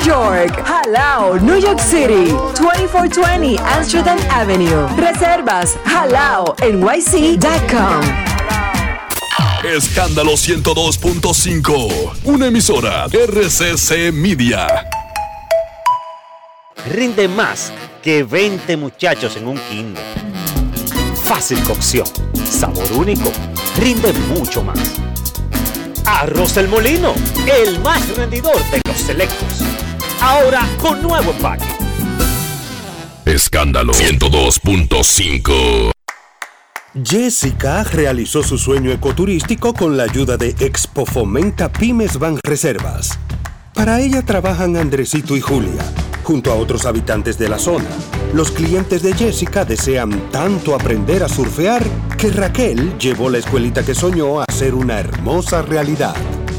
York. Halao, New York City. 2420 Amsterdam Avenue. Reservas halao nyc.com. Escándalo 102.5. Una emisora RCC Media. Rinde más que 20 muchachos en un kinder. Fácil cocción, sabor único, rinde mucho más. Arroz El Molino, el más rendidor de los selectos. Ahora con nuevo empaque. Escándalo 102.5. Jessica realizó su sueño ecoturístico con la ayuda de Expo Fomenta Pymes Ban Reservas. Para ella trabajan Andresito y Julia, junto a otros habitantes de la zona. Los clientes de Jessica desean tanto aprender a surfear que Raquel llevó la escuelita que soñó a ser una hermosa realidad.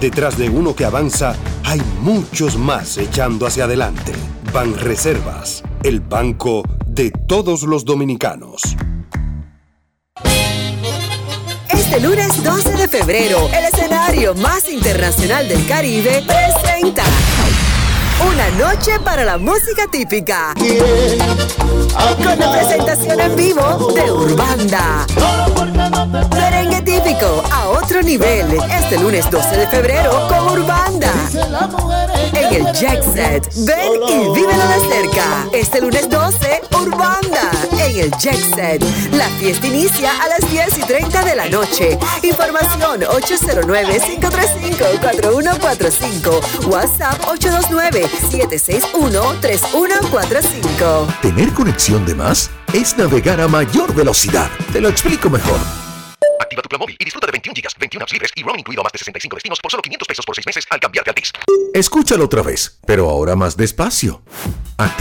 Detrás de uno que avanza, hay muchos más echando hacia adelante. Banreservas, el banco de todos los dominicanos. Este lunes 12 de febrero, el escenario más internacional del Caribe presenta una noche para la música típica. Con la presentación en vivo de Urbanda. Merengue típico a otro nivel. Este lunes 12 de febrero con Urbanda. En el Jack Set. Ven y vívelo de cerca. Este lunes 12, Urbanda. En el Jack Set. La fiesta inicia a las 10 y 30 de la noche. Información 809-535-4145. WhatsApp 829-761-3145. Tener conexión de más es navegar a mayor velocidad. Te lo explico mejor. Activa tu plan móvil y disfruta de 21 gigas, 21 apps libres y roaming incluido a más de 65 destinos por solo 500 pesos por 6 meses al cambiarte a Altis. Escúchalo otra vez, pero ahora más despacio. Activa